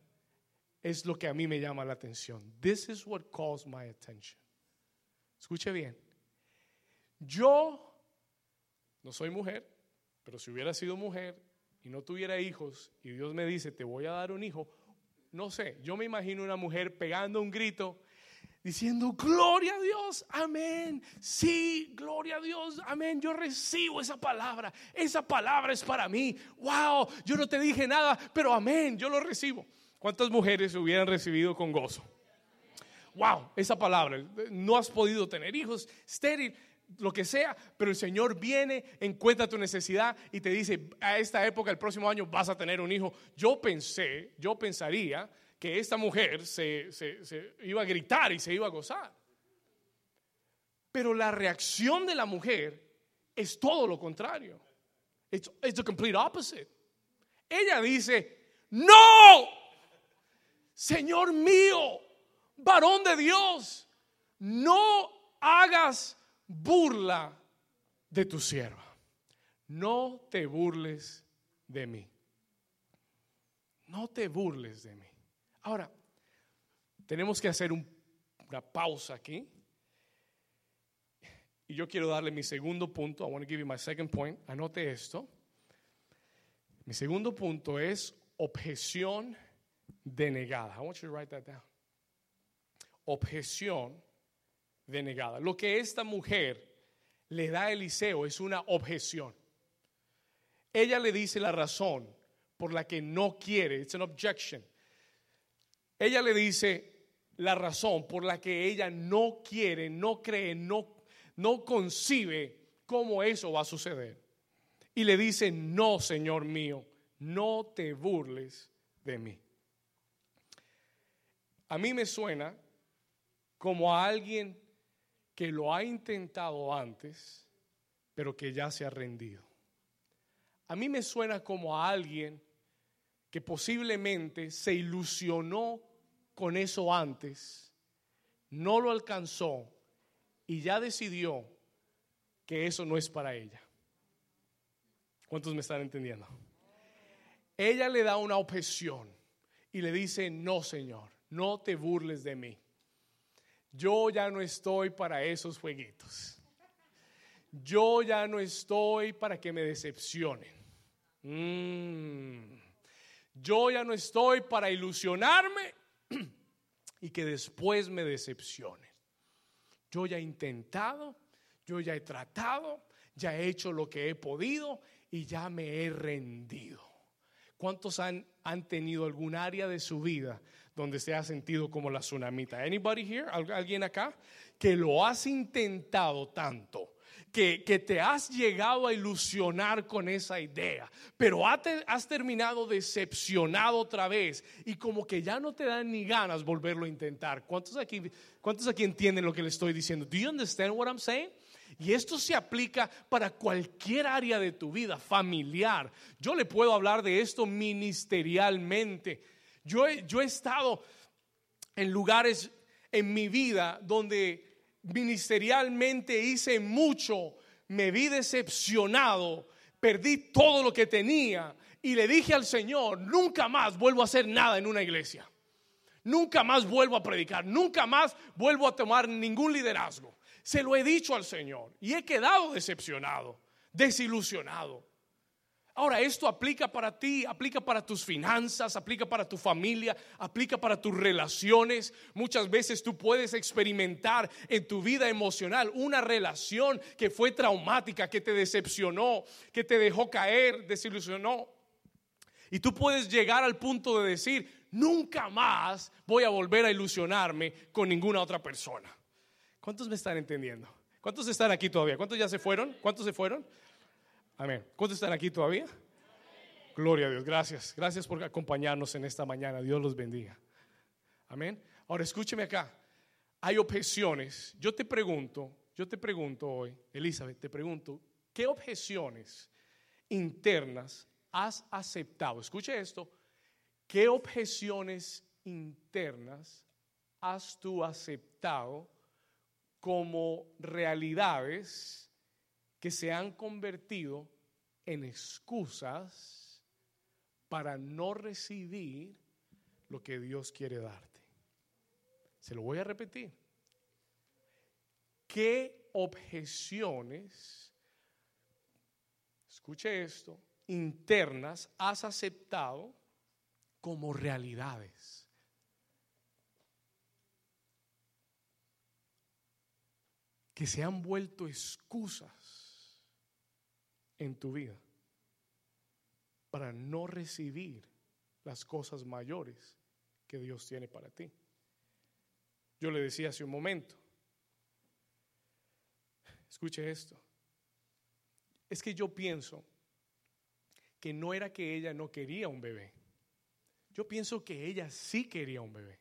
es lo que a mí me llama la atención. This is what calls my attention. Escuche bien. Yo no soy mujer, pero si hubiera sido mujer y no tuviera hijos y Dios me dice, te voy a dar un hijo, no sé, yo me imagino una mujer pegando un grito diciendo, gloria a Dios, amén, sí, gloria a Dios, amén, yo recibo esa palabra, esa palabra es para mí, wow, yo no te dije nada, pero amén, yo lo recibo. ¿Cuántas mujeres hubieran recibido con gozo? Wow, esa palabra, no has podido tener hijos, estéril, lo que sea, pero el Señor viene, encuentra tu necesidad y te dice, a esta época, el próximo año, vas a tener un hijo. Yo pensé, yo pensaría que esta mujer se, iba a gritar y se iba a gozar. Pero la reacción de la mujer es todo lo contrario. It's, it's the complete opposite. Ella dice, no, Señor mío, varón de Dios, no hagas burla de tu sierva. No te burles de mí. No te burles de mí. Ahora, tenemos que hacer una pausa aquí. Y yo quiero darle mi segundo punto. I want to give you my second point. Anote esto. Mi segundo punto es objeción denegada. I want you to write that down. Objeción denegada. Lo que esta mujer le da a Eliseo es una objeción. Ella le dice la razón por la que no quiere, it's an objection. Ella le dice la razón por la que ella no quiere, no cree, no, no concibe cómo eso va a suceder. Y le dice, no, Señor mío, no te burles de mí. A mí me suena como a alguien que lo ha intentado antes, pero que ya se ha rendido. A mí me suena como a alguien que posiblemente se ilusionó con eso antes, no lo alcanzó y ya decidió que eso no es para ella. ¿Cuántos me están entendiendo? Ella le da una objeción y le dice, no, Señor, no te burles de mí yo ya no estoy para esos jueguitos. Yo ya no estoy para que me decepcionen. Mm. Yo ya no estoy para ilusionarme [CLEARS THROAT] y que después me decepcionen. Yo ya he intentado, yo ya he tratado, ya he hecho lo que he podido y ya me he rendido. ¿Cuántos han, han tenido algún área de su vida donde se ha sentido como la tsunamita. Anybody here? ¿Alguien acá? Que lo has intentado tanto. Que, que, te has llegado a ilusionar con esa idea, pero has terminado decepcionado otra vez y como que ya no te dan ni ganas volverlo a intentar. ¿Cuántos aquí, ¿Cuántos aquí entienden lo que le estoy diciendo? Do you understand what I'm saying? Y esto se aplica para cualquier área de tu vida, familiar. Yo le puedo hablar de esto ministerialmente. Yo he, yo he estado en lugares en mi vida donde ministerialmente hice mucho, me vi decepcionado, perdí todo lo que tenía y le dije al Señor, nunca más vuelvo a hacer nada en una iglesia. Nunca más vuelvo a predicar, nunca más vuelvo a tomar ningún liderazgo. Se lo he dicho al Señor y he quedado decepcionado, desilusionado. Ahora, esto aplica para ti, aplica para tus finanzas, aplica para tu familia, aplica para tus relaciones. Muchas veces tú puedes experimentar en tu vida emocional una relación que fue traumática, que te decepcionó, que te dejó caer, desilusionó. Y tú puedes llegar al punto de decir, nunca más voy a volver a ilusionarme con ninguna otra persona. ¿Cuántos me están entendiendo? ¿Cuántos están aquí todavía? ¿Cuántos ya se fueron? ¿Cuántos se fueron? Amén. ¿Cuántos están aquí todavía? Gloria a Dios. Gracias. Gracias por acompañarnos en esta mañana. Dios los bendiga. Amén. Ahora escúcheme acá. Hay objeciones. Yo te pregunto, yo te pregunto hoy, Elizabeth, te pregunto, ¿qué objeciones internas has aceptado? Escuche esto. ¿Qué objeciones internas has tú aceptado como realidades que se han convertido en excusas para no recibir lo que Dios quiere darte. Se lo voy a repetir. ¿Qué objeciones, escuche esto, internas has aceptado como realidades? Que se han vuelto excusas en tu vida para no recibir las cosas mayores que Dios tiene para ti. Yo le decía hace un momento, escuche esto, es que yo pienso que no era que ella no quería un bebé, yo pienso que ella sí quería un bebé,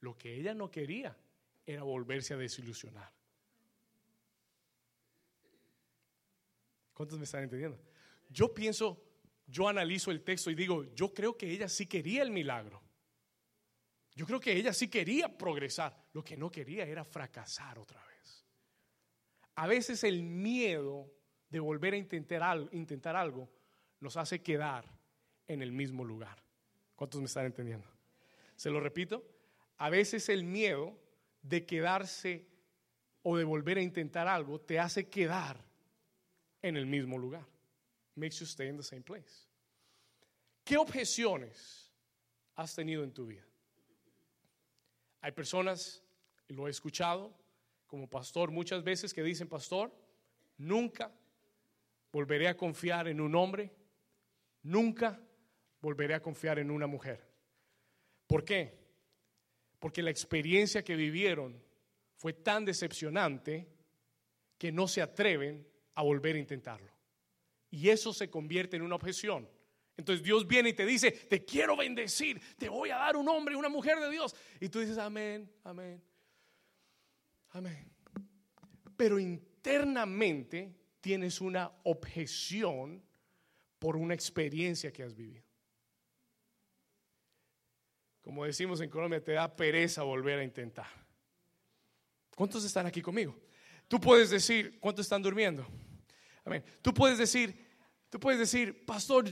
lo que ella no quería era volverse a desilusionar. ¿Cuántos me están entendiendo? Yo pienso, yo analizo el texto y digo, yo creo que ella sí quería el milagro. Yo creo que ella sí quería progresar. Lo que no quería era fracasar otra vez. A veces el miedo de volver a intentar algo, intentar algo nos hace quedar en el mismo lugar. ¿Cuántos me están entendiendo? Se lo repito. A veces el miedo de quedarse o de volver a intentar algo te hace quedar en el mismo lugar. Makes you stay in the same place. ¿Qué objeciones has tenido en tu vida? Hay personas, y lo he escuchado como pastor muchas veces, que dicen, pastor, nunca volveré a confiar en un hombre, nunca volveré a confiar en una mujer. ¿Por qué? Porque la experiencia que vivieron fue tan decepcionante que no se atreven a volver a intentarlo. Y eso se convierte en una objeción. Entonces Dios viene y te dice, te quiero bendecir, te voy a dar un hombre, una mujer de Dios. Y tú dices, amén, amén, amén. Pero internamente tienes una objeción por una experiencia que has vivido. Como decimos en Colombia, te da pereza volver a intentar. ¿Cuántos están aquí conmigo? Tú puedes decir, ¿cuántos están durmiendo? Tú puedes decir, tú puedes decir, pastor,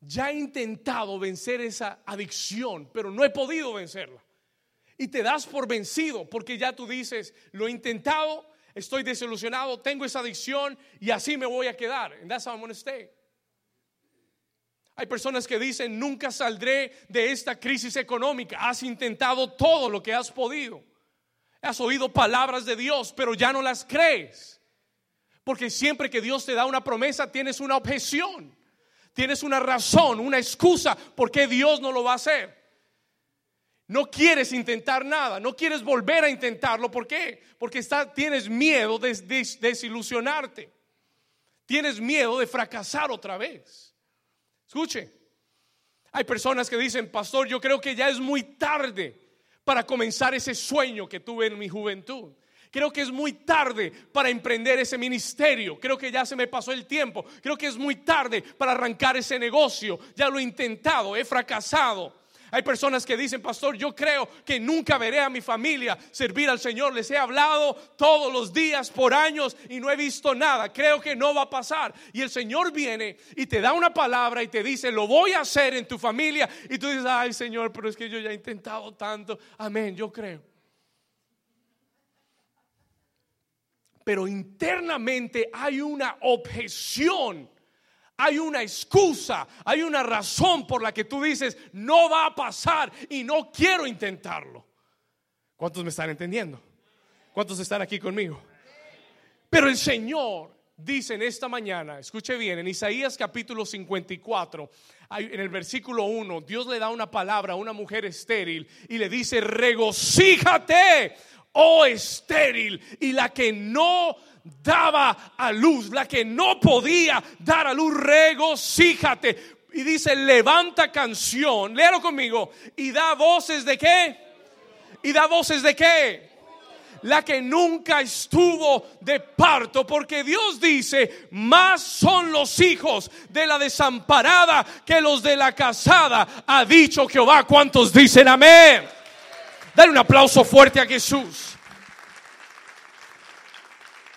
ya he intentado vencer esa adicción, pero no he podido vencerla. Y te das por vencido porque ya tú dices, lo he intentado, estoy desilusionado, tengo esa adicción y así me voy a quedar. And that's how. Hay personas que dicen, nunca saldré de esta crisis económica. Has intentado todo lo que has podido. Has oído palabras de Dios, pero ya no las crees. Porque siempre que Dios te da una promesa, tienes una objeción. Tienes una razón, una excusa por qué Dios no lo va a hacer. No quieres intentar nada, no quieres volver a intentarlo. ¿Por qué? Porque está, tienes miedo de, desilusionarte. Tienes miedo de fracasar otra vez. Escuche, hay personas que dicen, pastor, yo creo que ya es muy tarde para comenzar ese sueño que tuve en mi juventud. Creo que es muy tarde para emprender ese ministerio. Creo que ya se me pasó el tiempo. Creo que es muy tarde para arrancar ese negocio. Ya lo he intentado, he fracasado. Hay personas que dicen, pastor, yo creo que nunca veré a mi familia servir al Señor. Les he hablado todos los días por años y no he visto nada. Creo que no va a pasar. Y el Señor viene y te da una palabra y te dice, lo voy a hacer en tu familia. Y tú dices, ay Señor, pero es que yo ya he intentado tanto. Amén, yo creo. Pero internamente hay una objeción, hay una excusa, hay una razón por la que tú dices, no va a pasar y no quiero intentarlo. ¿Cuántos me están entendiendo? ¿Cuántos están aquí conmigo? Pero el Señor dice en esta mañana, escuche bien, en Isaías capítulo 54, en el versículo 1, Dios le da una palabra a una mujer estéril y le dice, regocíjate, oh estéril, y la que no daba a luz, la que no podía dar a luz, regocíjate. Y dice, levanta canción, léalo conmigo, y da voces de qué? Y da voces de qué? la que nunca estuvo de parto, porque Dios dice, más son los hijos de la desamparada que los de la casada, ha dicho Jehová. ¿Cuántos dicen amén? Dale un aplauso fuerte a Jesús.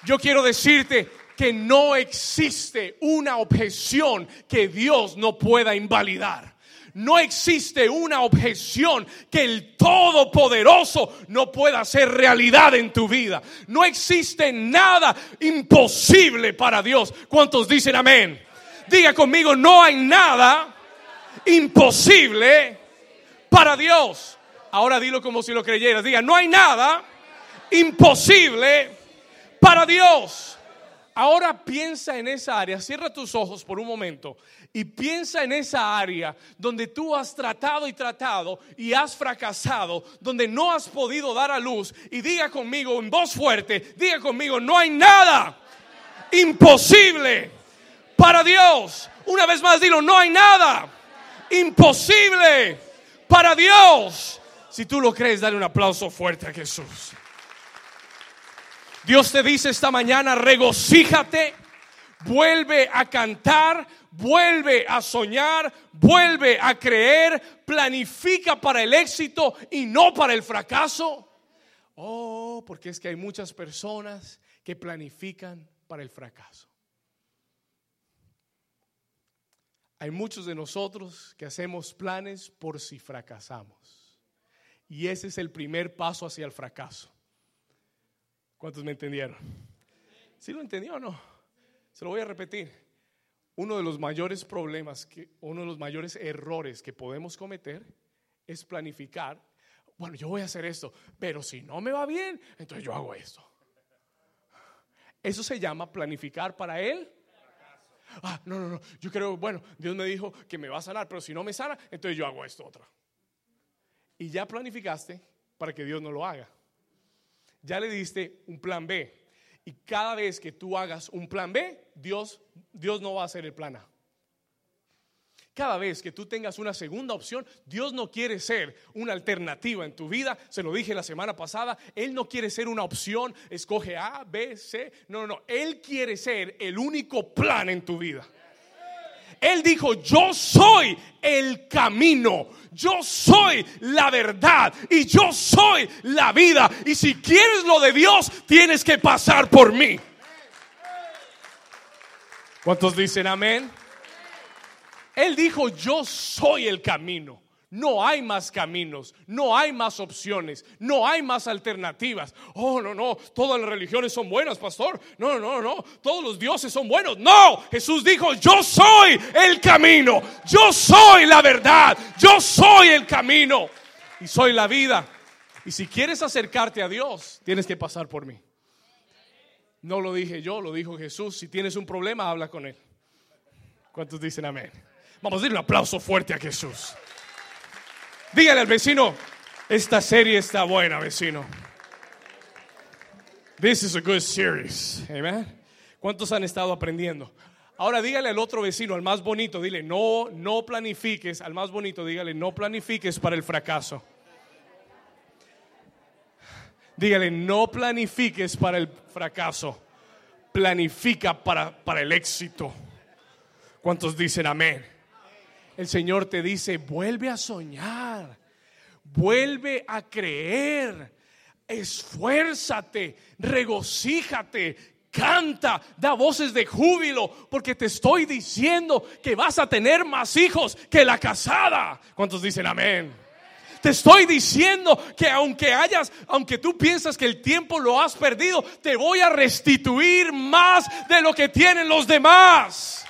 Yo quiero decirte que no existe una objeción que Dios no pueda invalidar. No existe una objeción que el Todopoderoso no pueda hacer realidad en tu vida. No existe nada imposible para Dios. ¿Cuántos dicen amén? Diga conmigo, no hay nada imposible para Dios. Ahora dilo como si lo creyeras. Diga, no hay nada imposible para Dios. Ahora piensa en esa área, cierra tus ojos por un momento y piensa en esa área donde tú has tratado y tratado y has fracasado, donde no has podido dar a luz y diga conmigo en voz fuerte, diga conmigo, no hay nada imposible para Dios. Una vez más dilo, no hay nada imposible para Dios. Si tú lo crees, dale un aplauso fuerte a Jesús. Dios te dice esta mañana, regocíjate, vuelve a cantar, vuelve a soñar, vuelve a creer, planifica para el éxito y no para el fracaso. Oh, porque es que hay muchas personas que planifican para el fracaso. Hay muchos de nosotros que hacemos planes por si fracasamos. Y ese es el primer paso hacia el fracaso. ¿Cuántos me entendieron? ¿Sí lo entendió o no? Se lo voy a repetir. Uno de los mayores problemas, uno de los mayores errores que podemos cometer es planificar. Bueno, yo voy a hacer esto, pero si no me va bien, entonces yo hago esto. Eso se llama planificar para él. Ah, no, no, no. Yo creo, bueno, Dios me dijo que me va a sanar, pero si no me sana, entonces yo hago esto otro. Y ya planificaste para que Dios no lo haga ya le diste un plan B. Y cada vez que tú hagas un plan B, Dios, Dios no va a hacer el plan A. Cada vez que tú tengas una segunda opción, Dios no quiere ser una alternativa en tu vida. Se lo dije la semana pasada, Él no quiere ser una opción, escoge A, B, C. No, no, no. Él quiere ser el único plan en tu vida. Él dijo, yo soy el camino, yo soy la verdad y yo soy la vida. Y si quieres lo de Dios, tienes que pasar por mí. ¿Cuántos dicen amén? Él dijo, yo soy el camino. No hay más caminos, no hay más opciones, no hay más alternativas. Oh, no, no, todas las religiones son buenas, pastor. No, no, no, todos los dioses son buenos. No, Jesús dijo, yo soy el camino, yo soy la verdad, yo soy el camino y soy la vida. Y si quieres acercarte a Dios, tienes que pasar por mí. No lo dije yo, lo dijo Jesús. Si tienes un problema, habla con Él. ¿Cuántos dicen amén? Vamos a dar un aplauso fuerte a Jesús. Dígale al vecino, esta serie está buena, vecino. This is a good series. Amen. ¿Cuántos han estado aprendiendo? Ahora dígale al otro vecino, al más bonito, dile, no, no planifiques, al más bonito, dígale, no planifiques para el fracaso. Dígale, no planifiques para el fracaso, planifica para, para el éxito. ¿Cuántos dicen amén? El Señor te dice, vuelve a soñar, vuelve a creer, esfuérzate, regocíjate, canta, da voces de júbilo, porque te estoy diciendo que vas a tener más hijos que la casada. ¿Cuántos dicen amén? Te estoy diciendo que aunque hayas, aunque tú piensas que el tiempo lo has perdido, te voy a restituir más de lo que tienen los demás.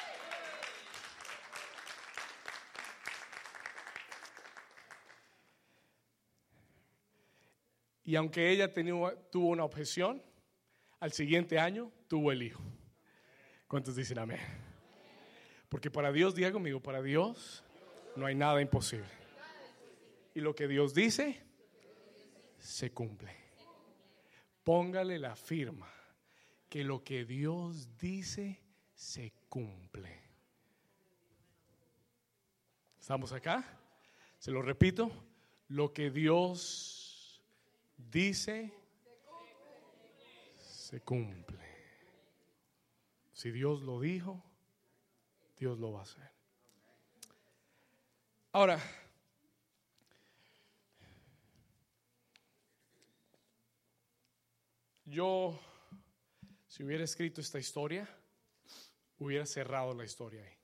Y aunque ella tuvo una objeción, al siguiente año tuvo el hijo. ¿Cuántos dicen amén? Porque para Dios, diga conmigo, para Dios no hay nada imposible. Y lo que Dios dice, se cumple. Póngale la firma que lo que Dios dice, se cumple. ¿Estamos acá? Se lo repito, lo que Dios dice, se cumple. Si Dios lo dijo, Dios lo va a hacer. Ahora, yo, si hubiera escrito esta historia, hubiera cerrado la historia ahí.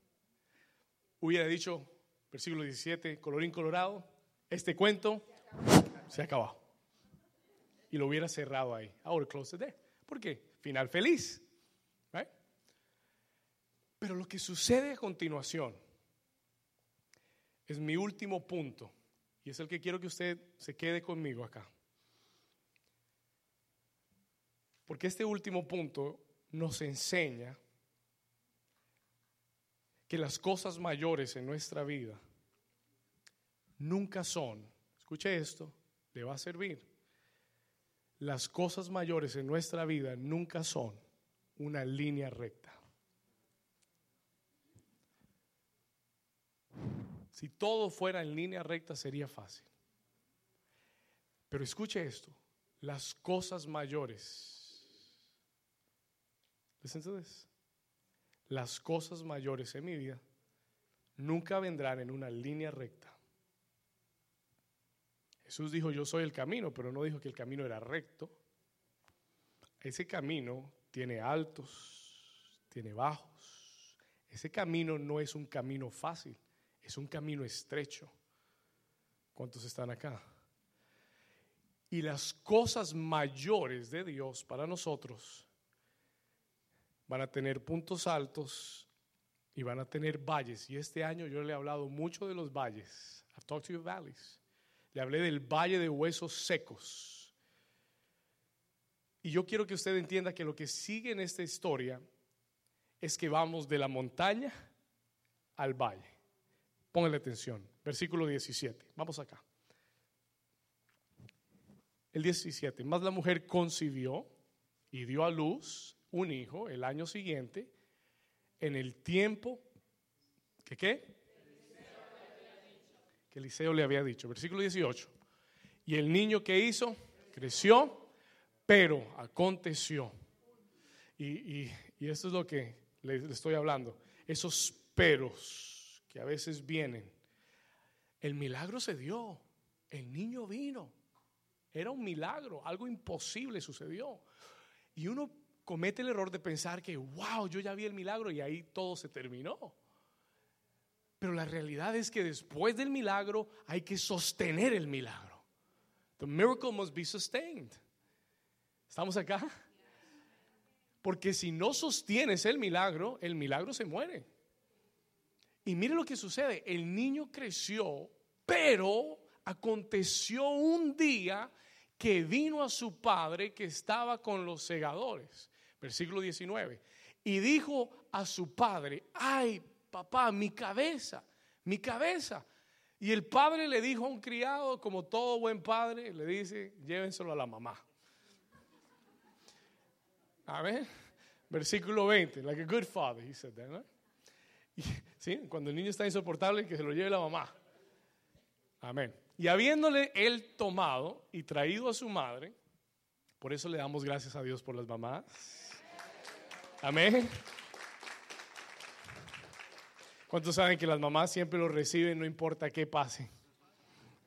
Hubiera dicho, versículo 17, colorín colorado, este cuento se acabado. Y lo hubiera cerrado ahí. Ahora close it there. ¿Por qué? Final feliz. Pero lo que sucede a continuación es mi último punto. Y es el que quiero que usted se quede conmigo acá. Porque este último punto nos enseña que las cosas mayores en nuestra vida nunca son, escuche esto, le va a servir. Las cosas mayores en nuestra vida nunca son una línea recta. Si todo fuera en línea recta sería fácil. Pero escuche esto, las cosas mayores Listen to Las cosas mayores en mi vida nunca vendrán en una línea recta. Jesús dijo, yo soy el camino, pero no dijo que el camino era recto. Ese camino tiene altos, tiene bajos. Ese camino no es un camino fácil, es un camino estrecho. ¿Cuántos están acá? Y las cosas mayores de Dios para nosotros van a tener puntos altos y van a tener valles. Y este año yo le he hablado mucho de los valles. I've talked to you valleys. Le hablé del valle de huesos secos. Y yo quiero que usted entienda que lo que sigue en esta historia es que vamos de la montaña al valle. Póngale atención. Versículo 17. Vamos acá. El 17. Más la mujer concibió y dio a luz un hijo el año siguiente, en el tiempo que qué? Que Eliseo le había dicho. Versículo 18. Y el niño que hizo creció, pero aconteció. Y, y, esto es lo que le, le estoy hablando. Esos peros que a veces vienen. El milagro se dio. El niño vino. Era un milagro, algo imposible sucedió. Y uno comete el error de pensar que, wow, yo ya vi el milagro y ahí todo se terminó. Pero la realidad es que después del milagro hay que sostener el milagro. The miracle must be sustained. ¿Estamos acá? Porque si no sostienes el milagro, el milagro se muere. Y mire lo que sucede, el niño creció, pero aconteció un día que vino a su padre que estaba con los segadores versículo 19. Y dijo a su padre, ay, papá, mi cabeza, mi cabeza. Y el padre le dijo a un criado, como todo buen padre, le dice, llévenselo a la mamá. Amén. Versículo 20, like a good father, he said that, ¿sí? Cuando el niño está insoportable, que se lo lleve la mamá. Amén. Y habiéndole él tomado y traído a su madre, por eso le damos gracias a Dios por las mamás. Amén. ¿Cuántos saben que las mamás siempre lo reciben no importa qué pase?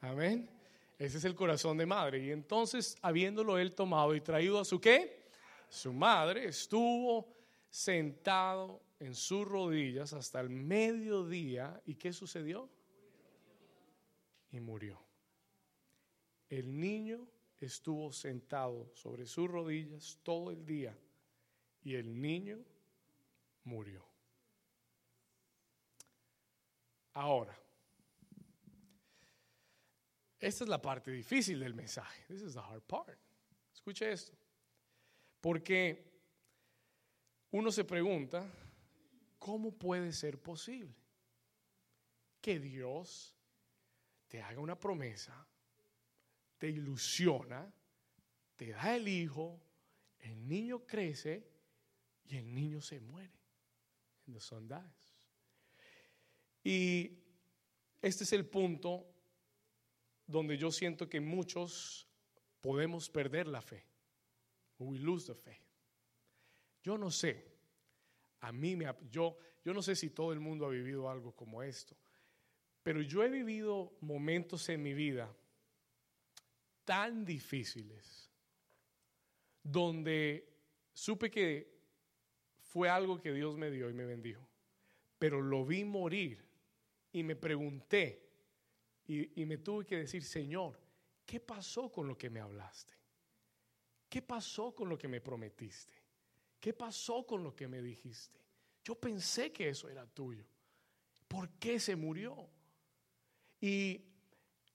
Amén. Ese es el corazón de madre. Y entonces, habiéndolo él tomado y traído a su qué? Su madre estuvo sentado en sus rodillas hasta el mediodía. ¿Y qué sucedió? Y murió. El niño estuvo sentado sobre sus rodillas todo el día y el niño murió. Ahora, esta es la parte difícil del mensaje. This is the hard part. Escuche esto. Porque uno se pregunta, ¿cómo puede ser posible que Dios te haga una promesa, te ilusiona, te da el hijo, el niño crece y el niño se muere. And the son. Y este es el punto donde yo siento que muchos podemos perder la fe. We lose the faith. Yo no sé. A mí me yo yo no sé si todo el mundo ha vivido algo como esto, pero yo he vivido momentos en mi vida tan difíciles donde supe que fue algo que Dios me dio y me bendijo, pero lo vi morir y me pregunté y, me tuve que decir, Señor, ¿qué pasó con lo que me hablaste? ¿Qué pasó con lo que me prometiste? ¿Qué pasó con lo que me dijiste? Yo pensé que eso era tuyo. ¿Por qué se murió? Y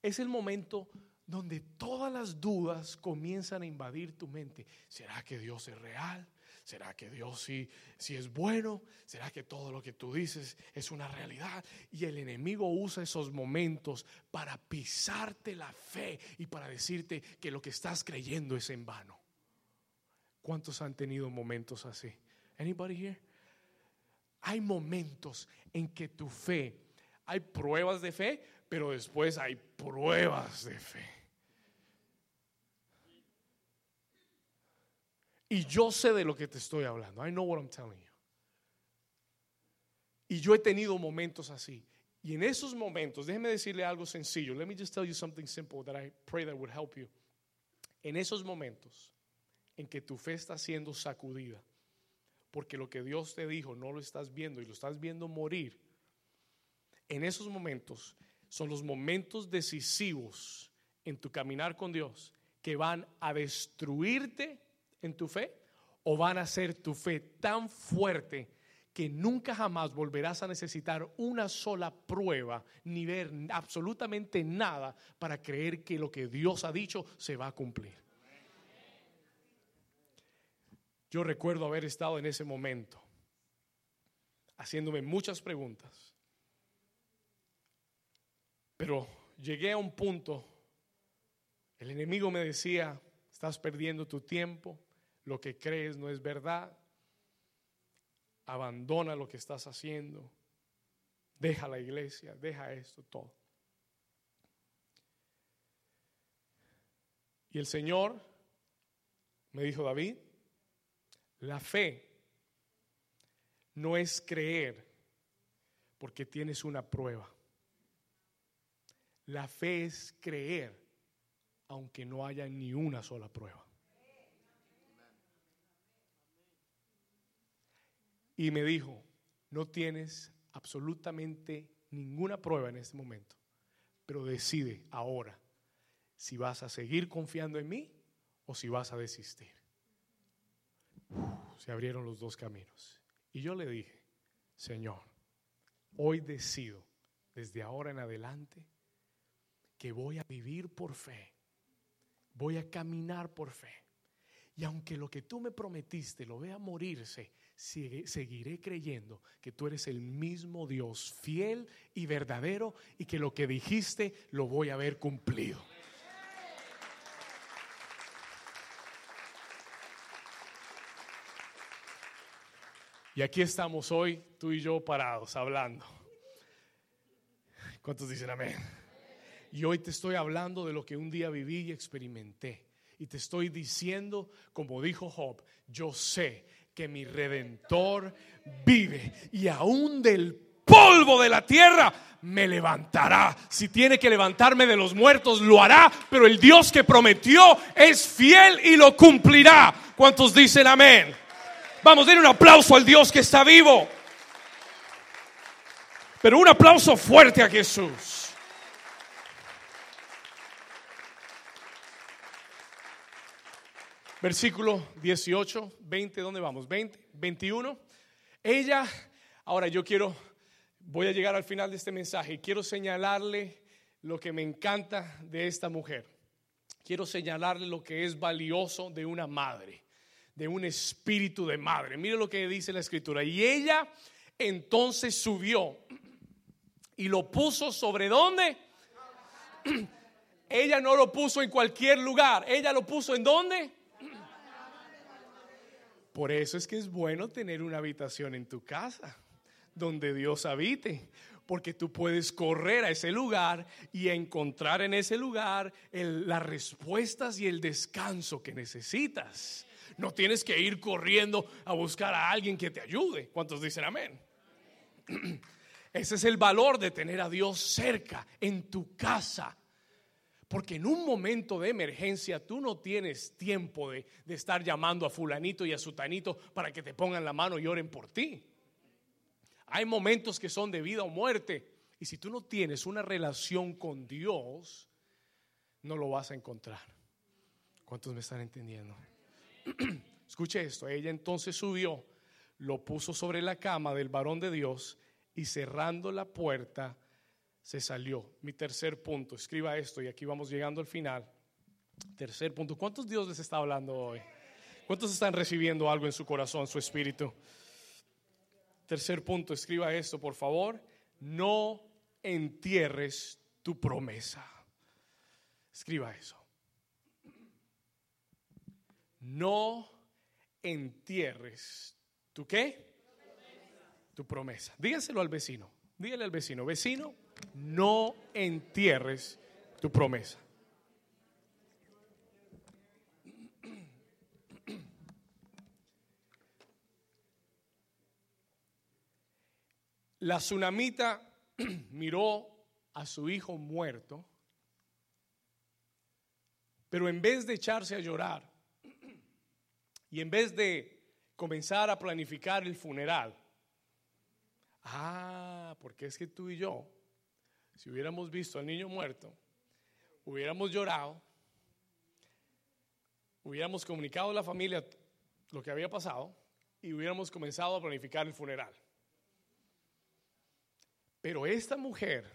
es el momento donde todas las dudas comienzan a invadir tu mente. ¿Será que Dios es real? ¿Será que Dios sí, sí, es bueno? ¿Será que todo lo que tú dices es una realidad? Y el enemigo usa esos momentos para pisarte la fe y para decirte que lo que estás creyendo es en vano. ¿Cuántos han tenido momentos así? Anybody here? Hay momentos en que tu fe, hay pruebas de fe, pero después hay pruebas de fe. Y yo sé de lo que te estoy hablando. I know what I'm telling you. Y yo he tenido momentos así. Y en esos momentos, déjeme decirle algo sencillo. Let me just tell you something simple that I pray that would help you. En esos momentos en que tu fe está siendo sacudida, porque lo que Dios te dijo no lo estás viendo y lo estás viendo morir, en esos momentos son los momentos decisivos en tu caminar con Dios que van a destruirte en tu fe o van a hacer tu fe tan fuerte que nunca jamás volverás a necesitar una sola prueba ni ver absolutamente nada para creer que lo que Dios ha dicho se va a cumplir. Yo recuerdo haber estado en ese momento haciéndome muchas preguntas. Pero llegué a un punto, el enemigo me decía, estás perdiendo tu tiempo, lo que crees no es verdad, abandona lo que estás haciendo, deja la iglesia, deja esto, todo. Y el Señor me dijo, David, la fe no es creer porque tienes una prueba. La fe es creer aunque no haya ni una sola prueba. Y me dijo, no tienes absolutamente ninguna prueba en este momento, pero decide ahora si vas a seguir confiando en mí o si vas a desistir se abrieron los dos caminos. Y yo le dije, Señor, hoy decido, desde ahora en adelante, que voy a vivir por fe, voy a caminar por fe. Y aunque lo que tú me prometiste lo vea morirse, seguiré creyendo que tú eres el mismo Dios fiel y verdadero y que lo que dijiste lo voy a ver cumplido. Y aquí estamos hoy, tú y yo parados, hablando. ¿Cuántos dicen amén? Y hoy te estoy hablando de lo que un día viví y experimenté. Y te estoy diciendo, como dijo Job, yo sé que mi redentor vive y aún del polvo de la tierra me levantará. Si tiene que levantarme de los muertos, lo hará. Pero el Dios que prometió es fiel y lo cumplirá. ¿Cuántos dicen amén? Vamos, den un aplauso al Dios que está vivo. Pero un aplauso fuerte a Jesús. Versículo 18, 20, ¿dónde vamos? 20, 21. Ella, ahora yo quiero, voy a llegar al final de este mensaje quiero señalarle lo que me encanta de esta mujer. Quiero señalarle lo que es valioso de una madre de un espíritu de madre. Mire lo que dice la escritura. Y ella entonces subió y lo puso sobre dónde? [CLEARS THROAT] Ella no lo puso en cualquier lugar. Ella lo puso en dónde? Por eso es que es bueno tener una habitación en tu casa donde Dios habite, porque tú puedes correr a ese lugar y encontrar en ese lugar las respuestas y el descanso que necesitas. No tienes que ir corriendo a buscar a alguien que te ayude. ¿Cuántos dicen amén? [CLEARS THROAT] Ese es el valor de tener a Dios cerca, en tu casa. Porque en un momento de emergencia tú no tienes tiempo de, de, estar llamando a fulanito y a sutanito para que te pongan la mano y oren por ti. Hay momentos que son de vida o muerte. Y si tú no tienes una relación con Dios, no lo vas a encontrar. ¿Cuántos me están entendiendo? [CLEARS THROAT] Escuche esto. Ella entonces subió, lo puso sobre la cama del varón de Dios y cerrando la puerta se salió. Mi tercer punto, escriba esto y aquí vamos llegando al final. Tercer punto, ¿cuántos Dios les está hablando hoy? ¿Cuántos están recibiendo algo en su corazón, su espíritu? Tercer punto, escriba esto, por favor. No entierres tu promesa. Escriba eso. No entierres tu qué? Tu promesa. Dígaselo al vecino. Dígale al vecino, vecino, no entierres tu promesa. La tsunamita [CLEARS THROAT] miró a su hijo muerto, pero en vez de echarse a llorar y en vez de comenzar a planificar el funeral, ah, porque es que tú y yo, si hubiéramos visto al niño muerto, hubiéramos llorado, hubiéramos comunicado a la familia lo que había pasado y hubiéramos comenzado a planificar el funeral. Pero esta mujer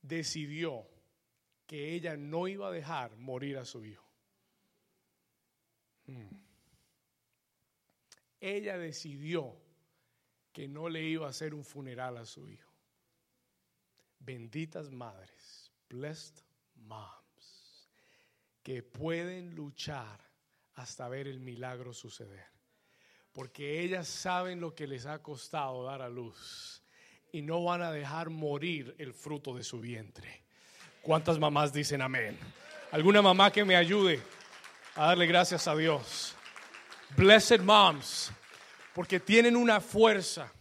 decidió que ella no iba a dejar morir a su hijo. Hmm. Ella decidió que no le iba a hacer un funeral a su hijo. Benditas madres, blessed moms, que pueden luchar hasta ver el milagro suceder. Porque ellas saben lo que les ha costado dar a luz y no van a dejar morir el fruto de su vientre. ¿Cuántas mamás dicen amén? ¿Alguna mamá que me ayude a darle gracias a Dios? Blessed moms, porque tienen una fuerza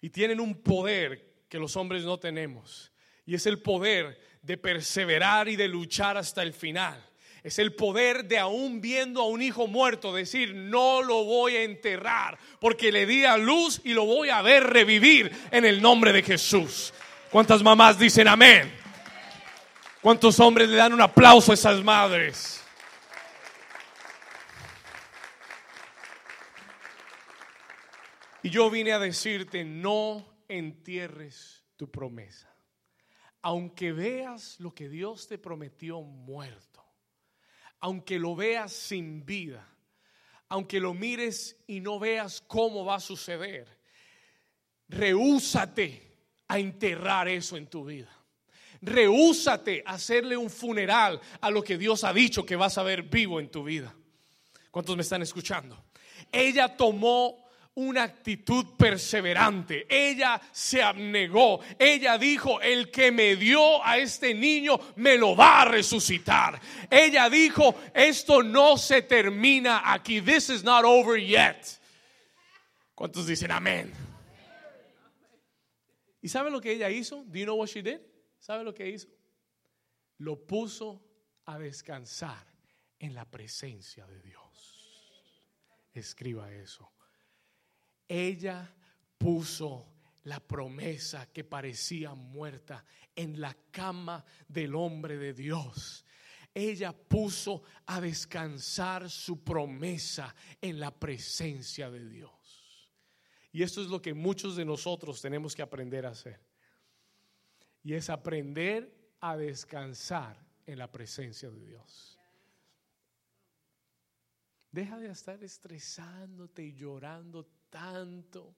y tienen un poder que los hombres no tenemos. Y es el poder de perseverar y de luchar hasta el final. Es el poder de aún viendo a un hijo muerto decir, no lo voy a enterrar porque le di a luz y lo voy a ver revivir en el nombre de Jesús. ¿Cuántas mamás dicen amén? ¿Cuántos hombres le dan un aplauso a esas madres? Y yo vine a decirte, no entierres tu promesa. Aunque veas lo que Dios te prometió muerto aunque lo veas sin vida, aunque lo mires y no veas cómo va a suceder, rehúsate a enterrar eso en tu vida. Rehúsate a hacerle un funeral a lo que Dios ha dicho que vas a ver vivo en tu vida. ¿Cuántos me están escuchando? Ella tomó una actitud perseverante. Ella se abnegó. Ella dijo, el que me dio a este niño me lo va a resucitar. Ella dijo, esto no se termina aquí. This is not over yet. ¿Cuántos dicen amén? ¿Y sabe lo que ella hizo? Do you know what she did? ¿Sabe lo que hizo? Lo puso a descansar en la presencia de Dios. Escriba eso ella puso la promesa que parecía muerta en la cama del hombre de Dios. Ella puso a descansar su promesa en la presencia de Dios. Y esto es lo que muchos de nosotros tenemos que aprender a hacer. Y es aprender a descansar en la presencia de Dios. Deja de estar estresándote y llorando tanto.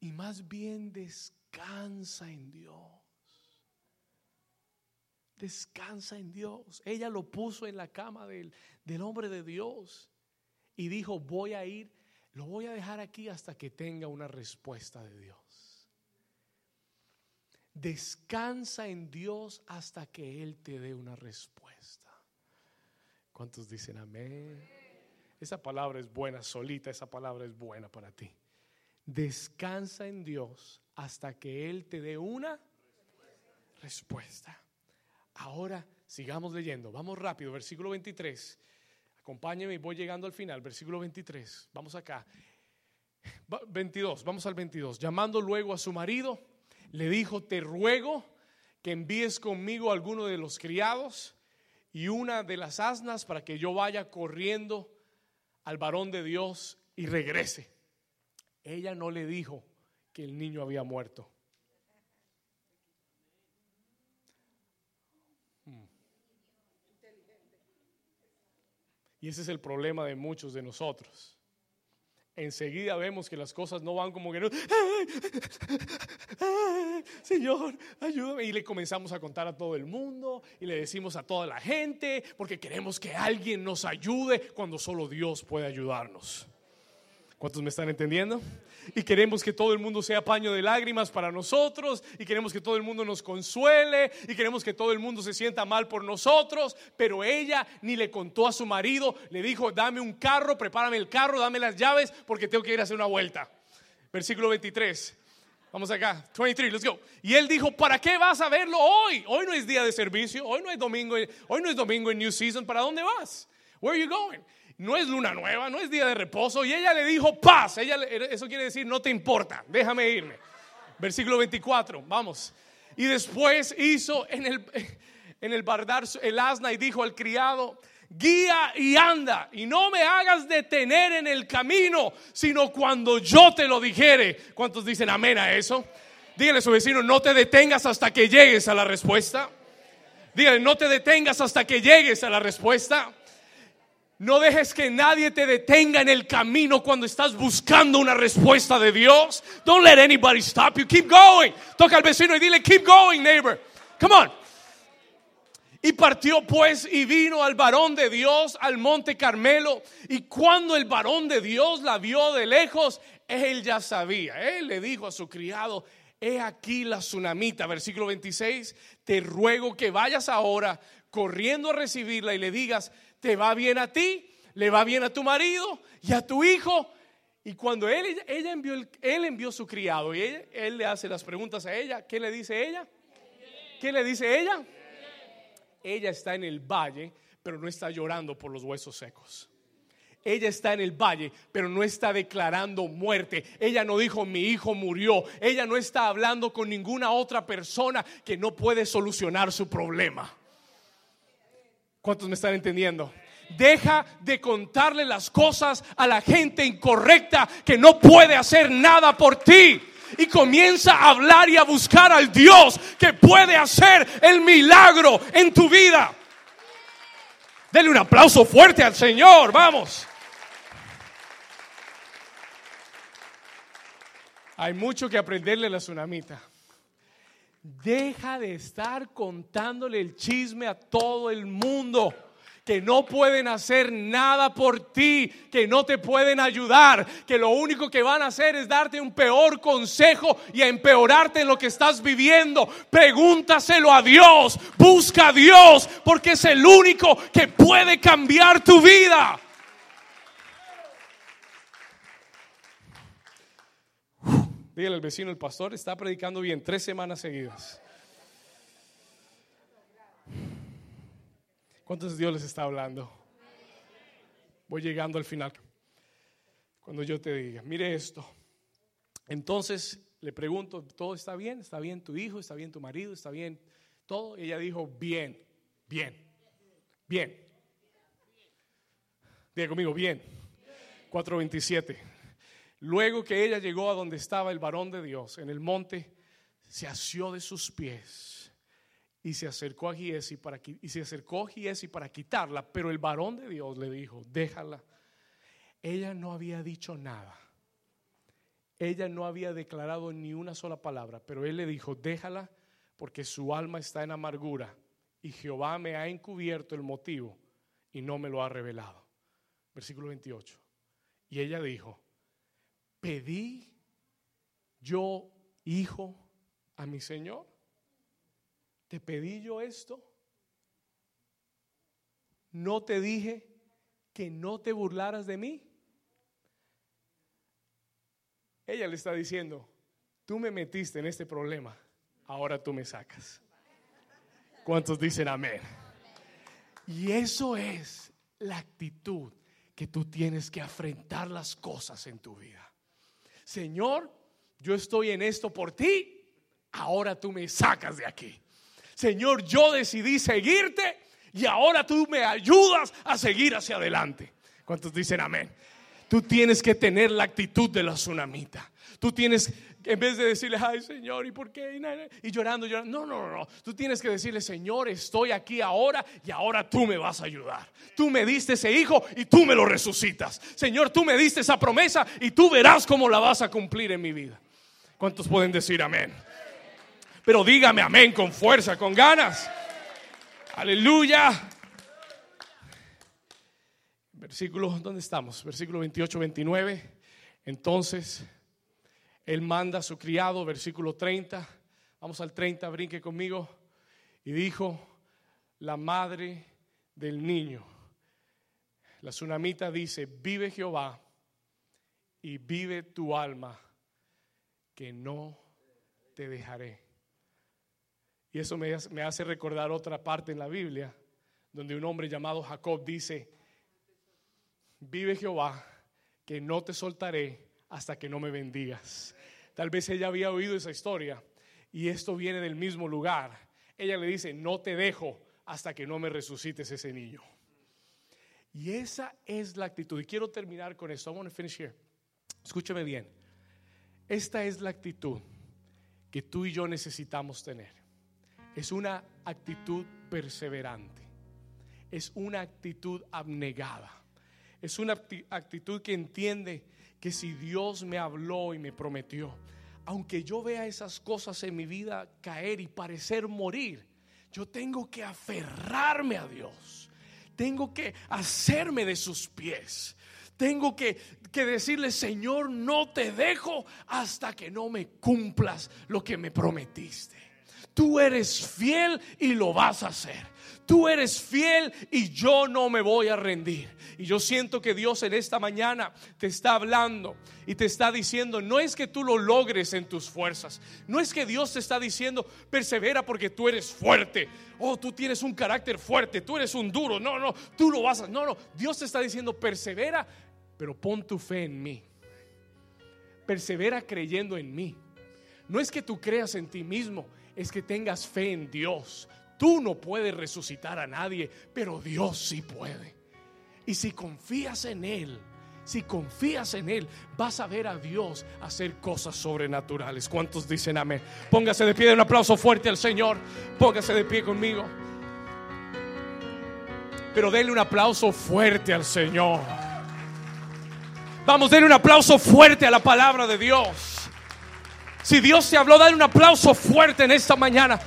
Y más bien descansa en Dios. Descansa en Dios. Ella lo puso en la cama del, del hombre de Dios y dijo, voy a ir, lo voy a dejar aquí hasta que tenga una respuesta de Dios. Descansa en Dios hasta que Él te dé una respuesta. ¿Cuántos dicen amén? Esa palabra es buena, solita, esa palabra es buena para ti. Descansa en Dios hasta que Él te dé una respuesta. Ahora sigamos leyendo. Vamos rápido, versículo 23. Acompáñeme y voy llegando al final, versículo 23. Vamos acá. 22, vamos al 22. Llamando luego a su marido, le dijo, te ruego que envíes conmigo a alguno de los criados y una de las asnas para que yo vaya corriendo al varón de Dios y regrese. Ella no le dijo que el niño había muerto. Hmm. Y ese es el problema de muchos de nosotros. Enseguida vemos que las cosas no van como que no. Señor, ayúdame. Y le comenzamos a contar a todo el mundo y le decimos a toda la gente porque queremos que alguien nos ayude cuando solo Dios puede ayudarnos. ¿Cuántos me están entendiendo? Y queremos que todo el mundo sea paño de lágrimas para nosotros. Y queremos que todo el mundo nos consuele. Y queremos que todo el mundo se sienta mal por nosotros. Pero ella ni le contó a su marido. Le dijo, dame un carro, prepárame el carro, dame las llaves porque tengo que ir a hacer una vuelta. Versículo 23. Vamos acá, 23, let's go. Y él dijo, ¿para qué vas a verlo hoy? Hoy no es día de servicio, hoy no es domingo, hoy no es domingo en New Season, ¿para dónde vas? Where are you going? No es luna nueva, no es día de reposo. Y ella le dijo, paz. Ella, eso quiere decir, no te importa, déjame irme. Versículo 24, vamos. Y después hizo en el, [LAUGHS] en el bardar el asna y dijo al criado, guía y anda y no me hagas detener en el camino, sino cuando yo te lo dijere. ¿Cuántos dicen amén a eso? Dígale a su vecino, no te detengas hasta que llegues a la respuesta. Dígale, no te detengas hasta que llegues a la respuesta. No dejes que nadie te detenga en el camino cuando estás buscando una respuesta de Dios. Don't let anybody stop you. Keep going. Toca al vecino y dile, keep going, neighbor. Come on. Y partió pues y vino al varón de Dios al monte Carmelo. Y cuando el varón de Dios la vio de lejos, él ya sabía. Él le dijo a su criado, he aquí la tsunamita, versículo 26, te ruego que vayas ahora corriendo a recibirla y le digas, te va bien a ti, le va bien a tu marido y a tu hijo. Y cuando él, ella envió, él envió su criado y él le hace las preguntas a ella, ¿qué le dice ella? ¿Qué le dice ella? Ella está en el valle, pero no está llorando por los huesos secos. Ella está en el valle, pero no está declarando muerte. Ella no dijo mi hijo murió. Ella no está hablando con ninguna otra persona que no puede solucionar su problema. ¿Cuántos me están entendiendo? Deja de contarle las cosas a la gente incorrecta que no puede hacer nada por ti. Y comienza a hablar y a buscar al Dios que puede hacer el milagro en tu vida. Denle un aplauso fuerte al Señor, vamos. Hay mucho que aprenderle a la tsunamita. Deja de estar contándole el chisme a todo el mundo que no pueden hacer nada por ti, que no te pueden ayudar, que lo único que van a hacer es darte un peor consejo y a empeorarte en lo que estás viviendo. Pregúntaselo a Dios, busca a Dios, porque es el único que puede cambiar tu vida. Dígale al vecino, el pastor está predicando bien tres semanas seguidas. ¿Cuántos Dios les está hablando? Voy llegando al final. Cuando yo te diga, mire esto. Entonces le pregunto, ¿todo está bien? ¿Está bien tu hijo? ¿Está bien tu marido? ¿Está bien todo? Y ella dijo, bien, bien, bien. Diga conmigo, bien. 427. Luego que ella llegó a donde estaba el varón de Dios, en el monte, se asió de sus pies y se acercó a Giesi para, para quitarla, pero el varón de Dios le dijo, déjala. Ella no había dicho nada. Ella no había declarado ni una sola palabra, pero él le dijo, déjala porque su alma está en amargura y Jehová me ha encubierto el motivo y no me lo ha revelado. Versículo 28. Y ella dijo, pedí yo hijo a mi Señor? ¿Te pedí yo esto? ¿no te dije que no te burlaras de mí? Ella le está diciendo, tú me metiste en este problema, ahora tú me sacas. ¿Cuántos dicen amén? Y eso es la actitud que tú tienes que afrontar las cosas en tu vida. Señor, yo estoy en esto por ti, ahora tú me sacas de aquí. Señor, yo decidí seguirte y ahora tú me ayudas a seguir hacia adelante. ¿Cuántos dicen amén? Tú tienes que tener la actitud de la tsunamita. Tú tienes, en vez de decirle, ay Señor, ¿y por qué? Y llorando, llorando. No, no, no, no. Tú tienes que decirle, Señor, estoy aquí ahora y ahora tú me vas a ayudar. Tú me diste ese hijo y tú me lo resucitas. Señor, tú me diste esa promesa y tú verás cómo la vas a cumplir en mi vida. ¿Cuántos pueden decir amén? Pero dígame amén con fuerza, con ganas. Aleluya. Versículo, ¿dónde estamos? Versículo 28, 29. Entonces, él manda a su criado, versículo 30. Vamos al 30, brinque conmigo. Y dijo, la madre del niño. La tsunamita dice, vive Jehová y vive tu alma, que no te dejaré. Y eso me hace, recordar otra parte en la Biblia, donde un hombre llamado Jacob dice, vive Jehová, que no te soltaré hasta que no me bendigas. Tal vez ella había oído esa historia y esto viene del mismo lugar. Ella le dice, no te dejo hasta que no me resucites ese niño. Y esa es la actitud. Y quiero terminar con esto. I want to finish here. Escúcheme bien. Esta es la actitud que tú y yo necesitamos tener es una actitud perseverante, es una actitud abnegada, es una actitud que entiende que si Dios me habló y me prometió, aunque yo vea esas cosas en mi vida caer y parecer morir, yo tengo que aferrarme a Dios. Tengo que hacerme de sus pies. Tengo que, que, decirle, Señor, no te dejo hasta que no me cumplas lo que me prometiste. Tú eres fiel y lo vas a hacer. Tú eres fiel y yo no me voy a rendir. Y yo siento que Dios en esta mañana te está hablando y te está diciendo, no es que tú lo logres en tus fuerzas, no es que Dios te está diciendo, persevera porque tú eres fuerte, oh, tú tienes un carácter fuerte, tú eres un duro, no, no, tú lo vas a, no, no, Dios te está diciendo, persevera, pero pon tu fe en mí, persevera creyendo en mí. No es que tú creas en ti mismo, es que tengas fe en Dios. Tú no puedes resucitar a nadie, pero Dios sí puede. Y si confías en Él, si confías en Él, vas a ver a Dios hacer cosas sobrenaturales. ¿Cuántos dicen amén? Póngase de pie, de un aplauso fuerte al Señor. Póngase de pie conmigo. Pero denle un aplauso fuerte al Señor. Vamos, denle un aplauso fuerte a la palabra de Dios. Si Dios te habló, dale un aplauso fuerte en esta mañana.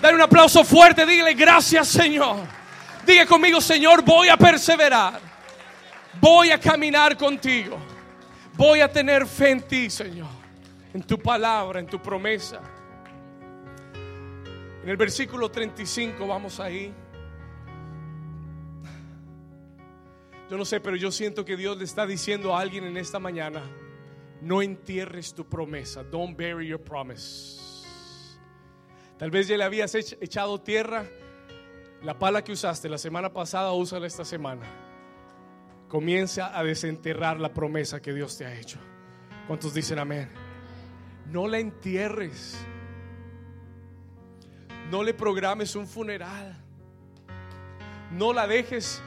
Dale un aplauso fuerte, dígale gracias Señor. Diga conmigo, Señor, voy a perseverar. Voy a caminar contigo. Voy a tener fe en ti, Señor. En tu palabra, en tu promesa. En el versículo 35 vamos ahí. Yo no sé, pero yo siento que Dios le está diciendo a alguien en esta mañana no entierres tu promesa. Don't bury your promise. Tal vez ya le habías echado tierra. La pala que usaste la semana pasada, úsala esta semana. Comienza a desenterrar la promesa que Dios te ha hecho. ¿Cuántos dicen amén? No la entierres. No le programes un funeral. No la dejes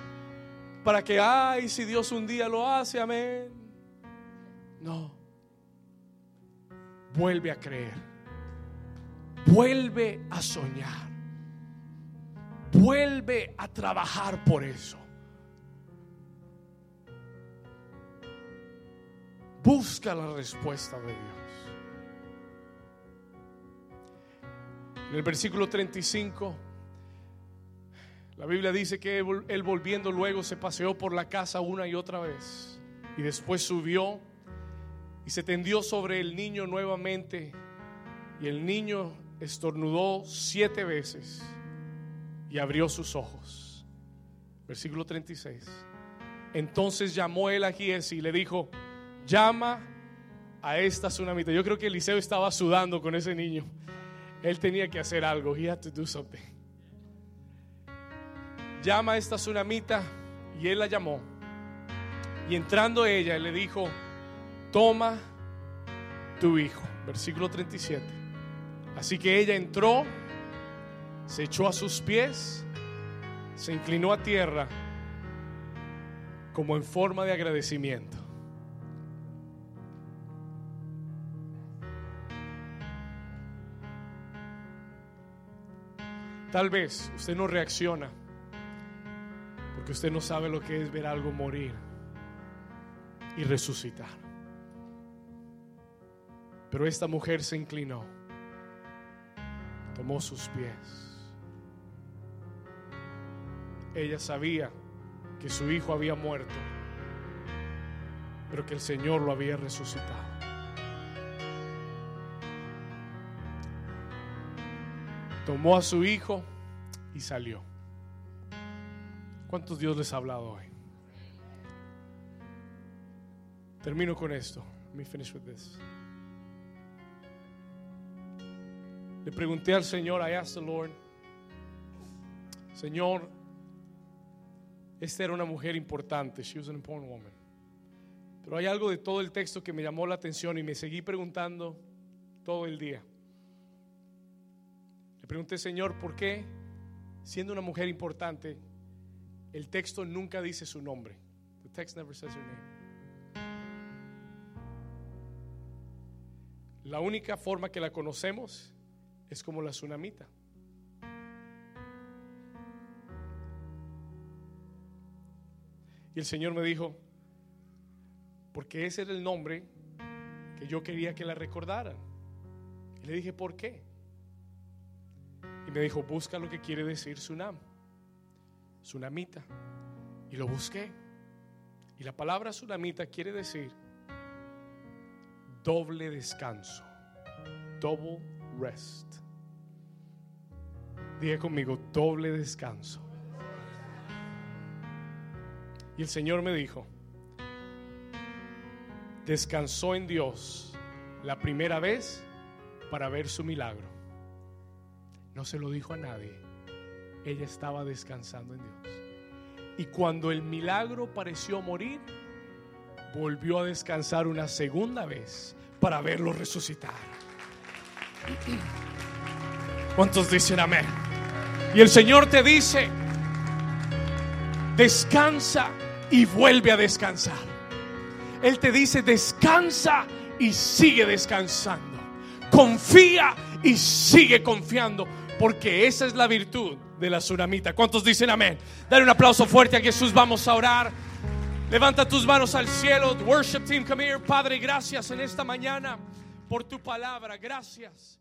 para que, ay, si Dios un día lo hace, amén. No vuelve a creer, vuelve a soñar, vuelve a trabajar por eso. Busca la respuesta de Dios. En el versículo 35, la Biblia dice que él volviendo luego se paseó por la casa una y otra vez y después subió y se tendió sobre el niño nuevamente y el niño estornudó siete veces y abrió sus ojos. Versículo 36. Entonces llamó él a Giesi y le dijo, llama a esta tsunamita. Yo creo que Eliseo estaba sudando con ese niño. Él tenía que hacer algo. He had to do something. Llama a esta tsunamita y él la llamó. Y entrando ella, él le dijo, toma tu hijo. Versículo 37. Así que ella entró, se echó a sus pies, se inclinó a tierra como en forma de agradecimiento. Tal vez usted no reacciona porque usted no sabe lo que es ver algo morir y resucitar. Pero esta mujer se inclinó, tomó sus pies. Ella sabía que su hijo había muerto, pero que el Señor lo había resucitado. Tomó a su hijo y salió. ¿Cuántos Dios les ha hablado hoy? Termino con esto. Let me finish with this. Le pregunté al Señor, I asked the Lord, Señor, esta era una mujer importante, she was an important woman. Pero hay algo de todo el texto que me llamó la atención y me seguí preguntando todo el día. Le pregunté, Señor, ¿por qué, siendo una mujer importante, el texto nunca dice su nombre? The text never says her name. La única forma que la conocemos es como la tsunamita. Y el Señor me dijo, porque ese era el nombre que yo quería que la recordaran. Y le dije, ¿por qué? Y me dijo, busca lo que quiere decir tsunam, tsunamita. Y lo busqué. Y la palabra tsunamita quiere decir doble descanso, double rest. Diga conmigo, doble descanso. Y el Señor me dijo, descansó en Dios la primera vez para ver su milagro. No se lo dijo a nadie. Ella estaba descansando en Dios. Y cuando el milagro pareció morir, volvió a descansar una segunda vez para verlo resucitar. ¿Cuántos dicen amén? Y el Señor te dice, descansa y vuelve a descansar. Él te dice, descansa y sigue descansando. Confía y sigue confiando, porque esa es la virtud de la tsunamita. ¿Cuántos dicen amén? Dale un aplauso fuerte a Jesús, vamos a orar. Levanta tus manos al cielo. Worship team, come here. Padre, gracias en esta mañana por tu palabra. Gracias.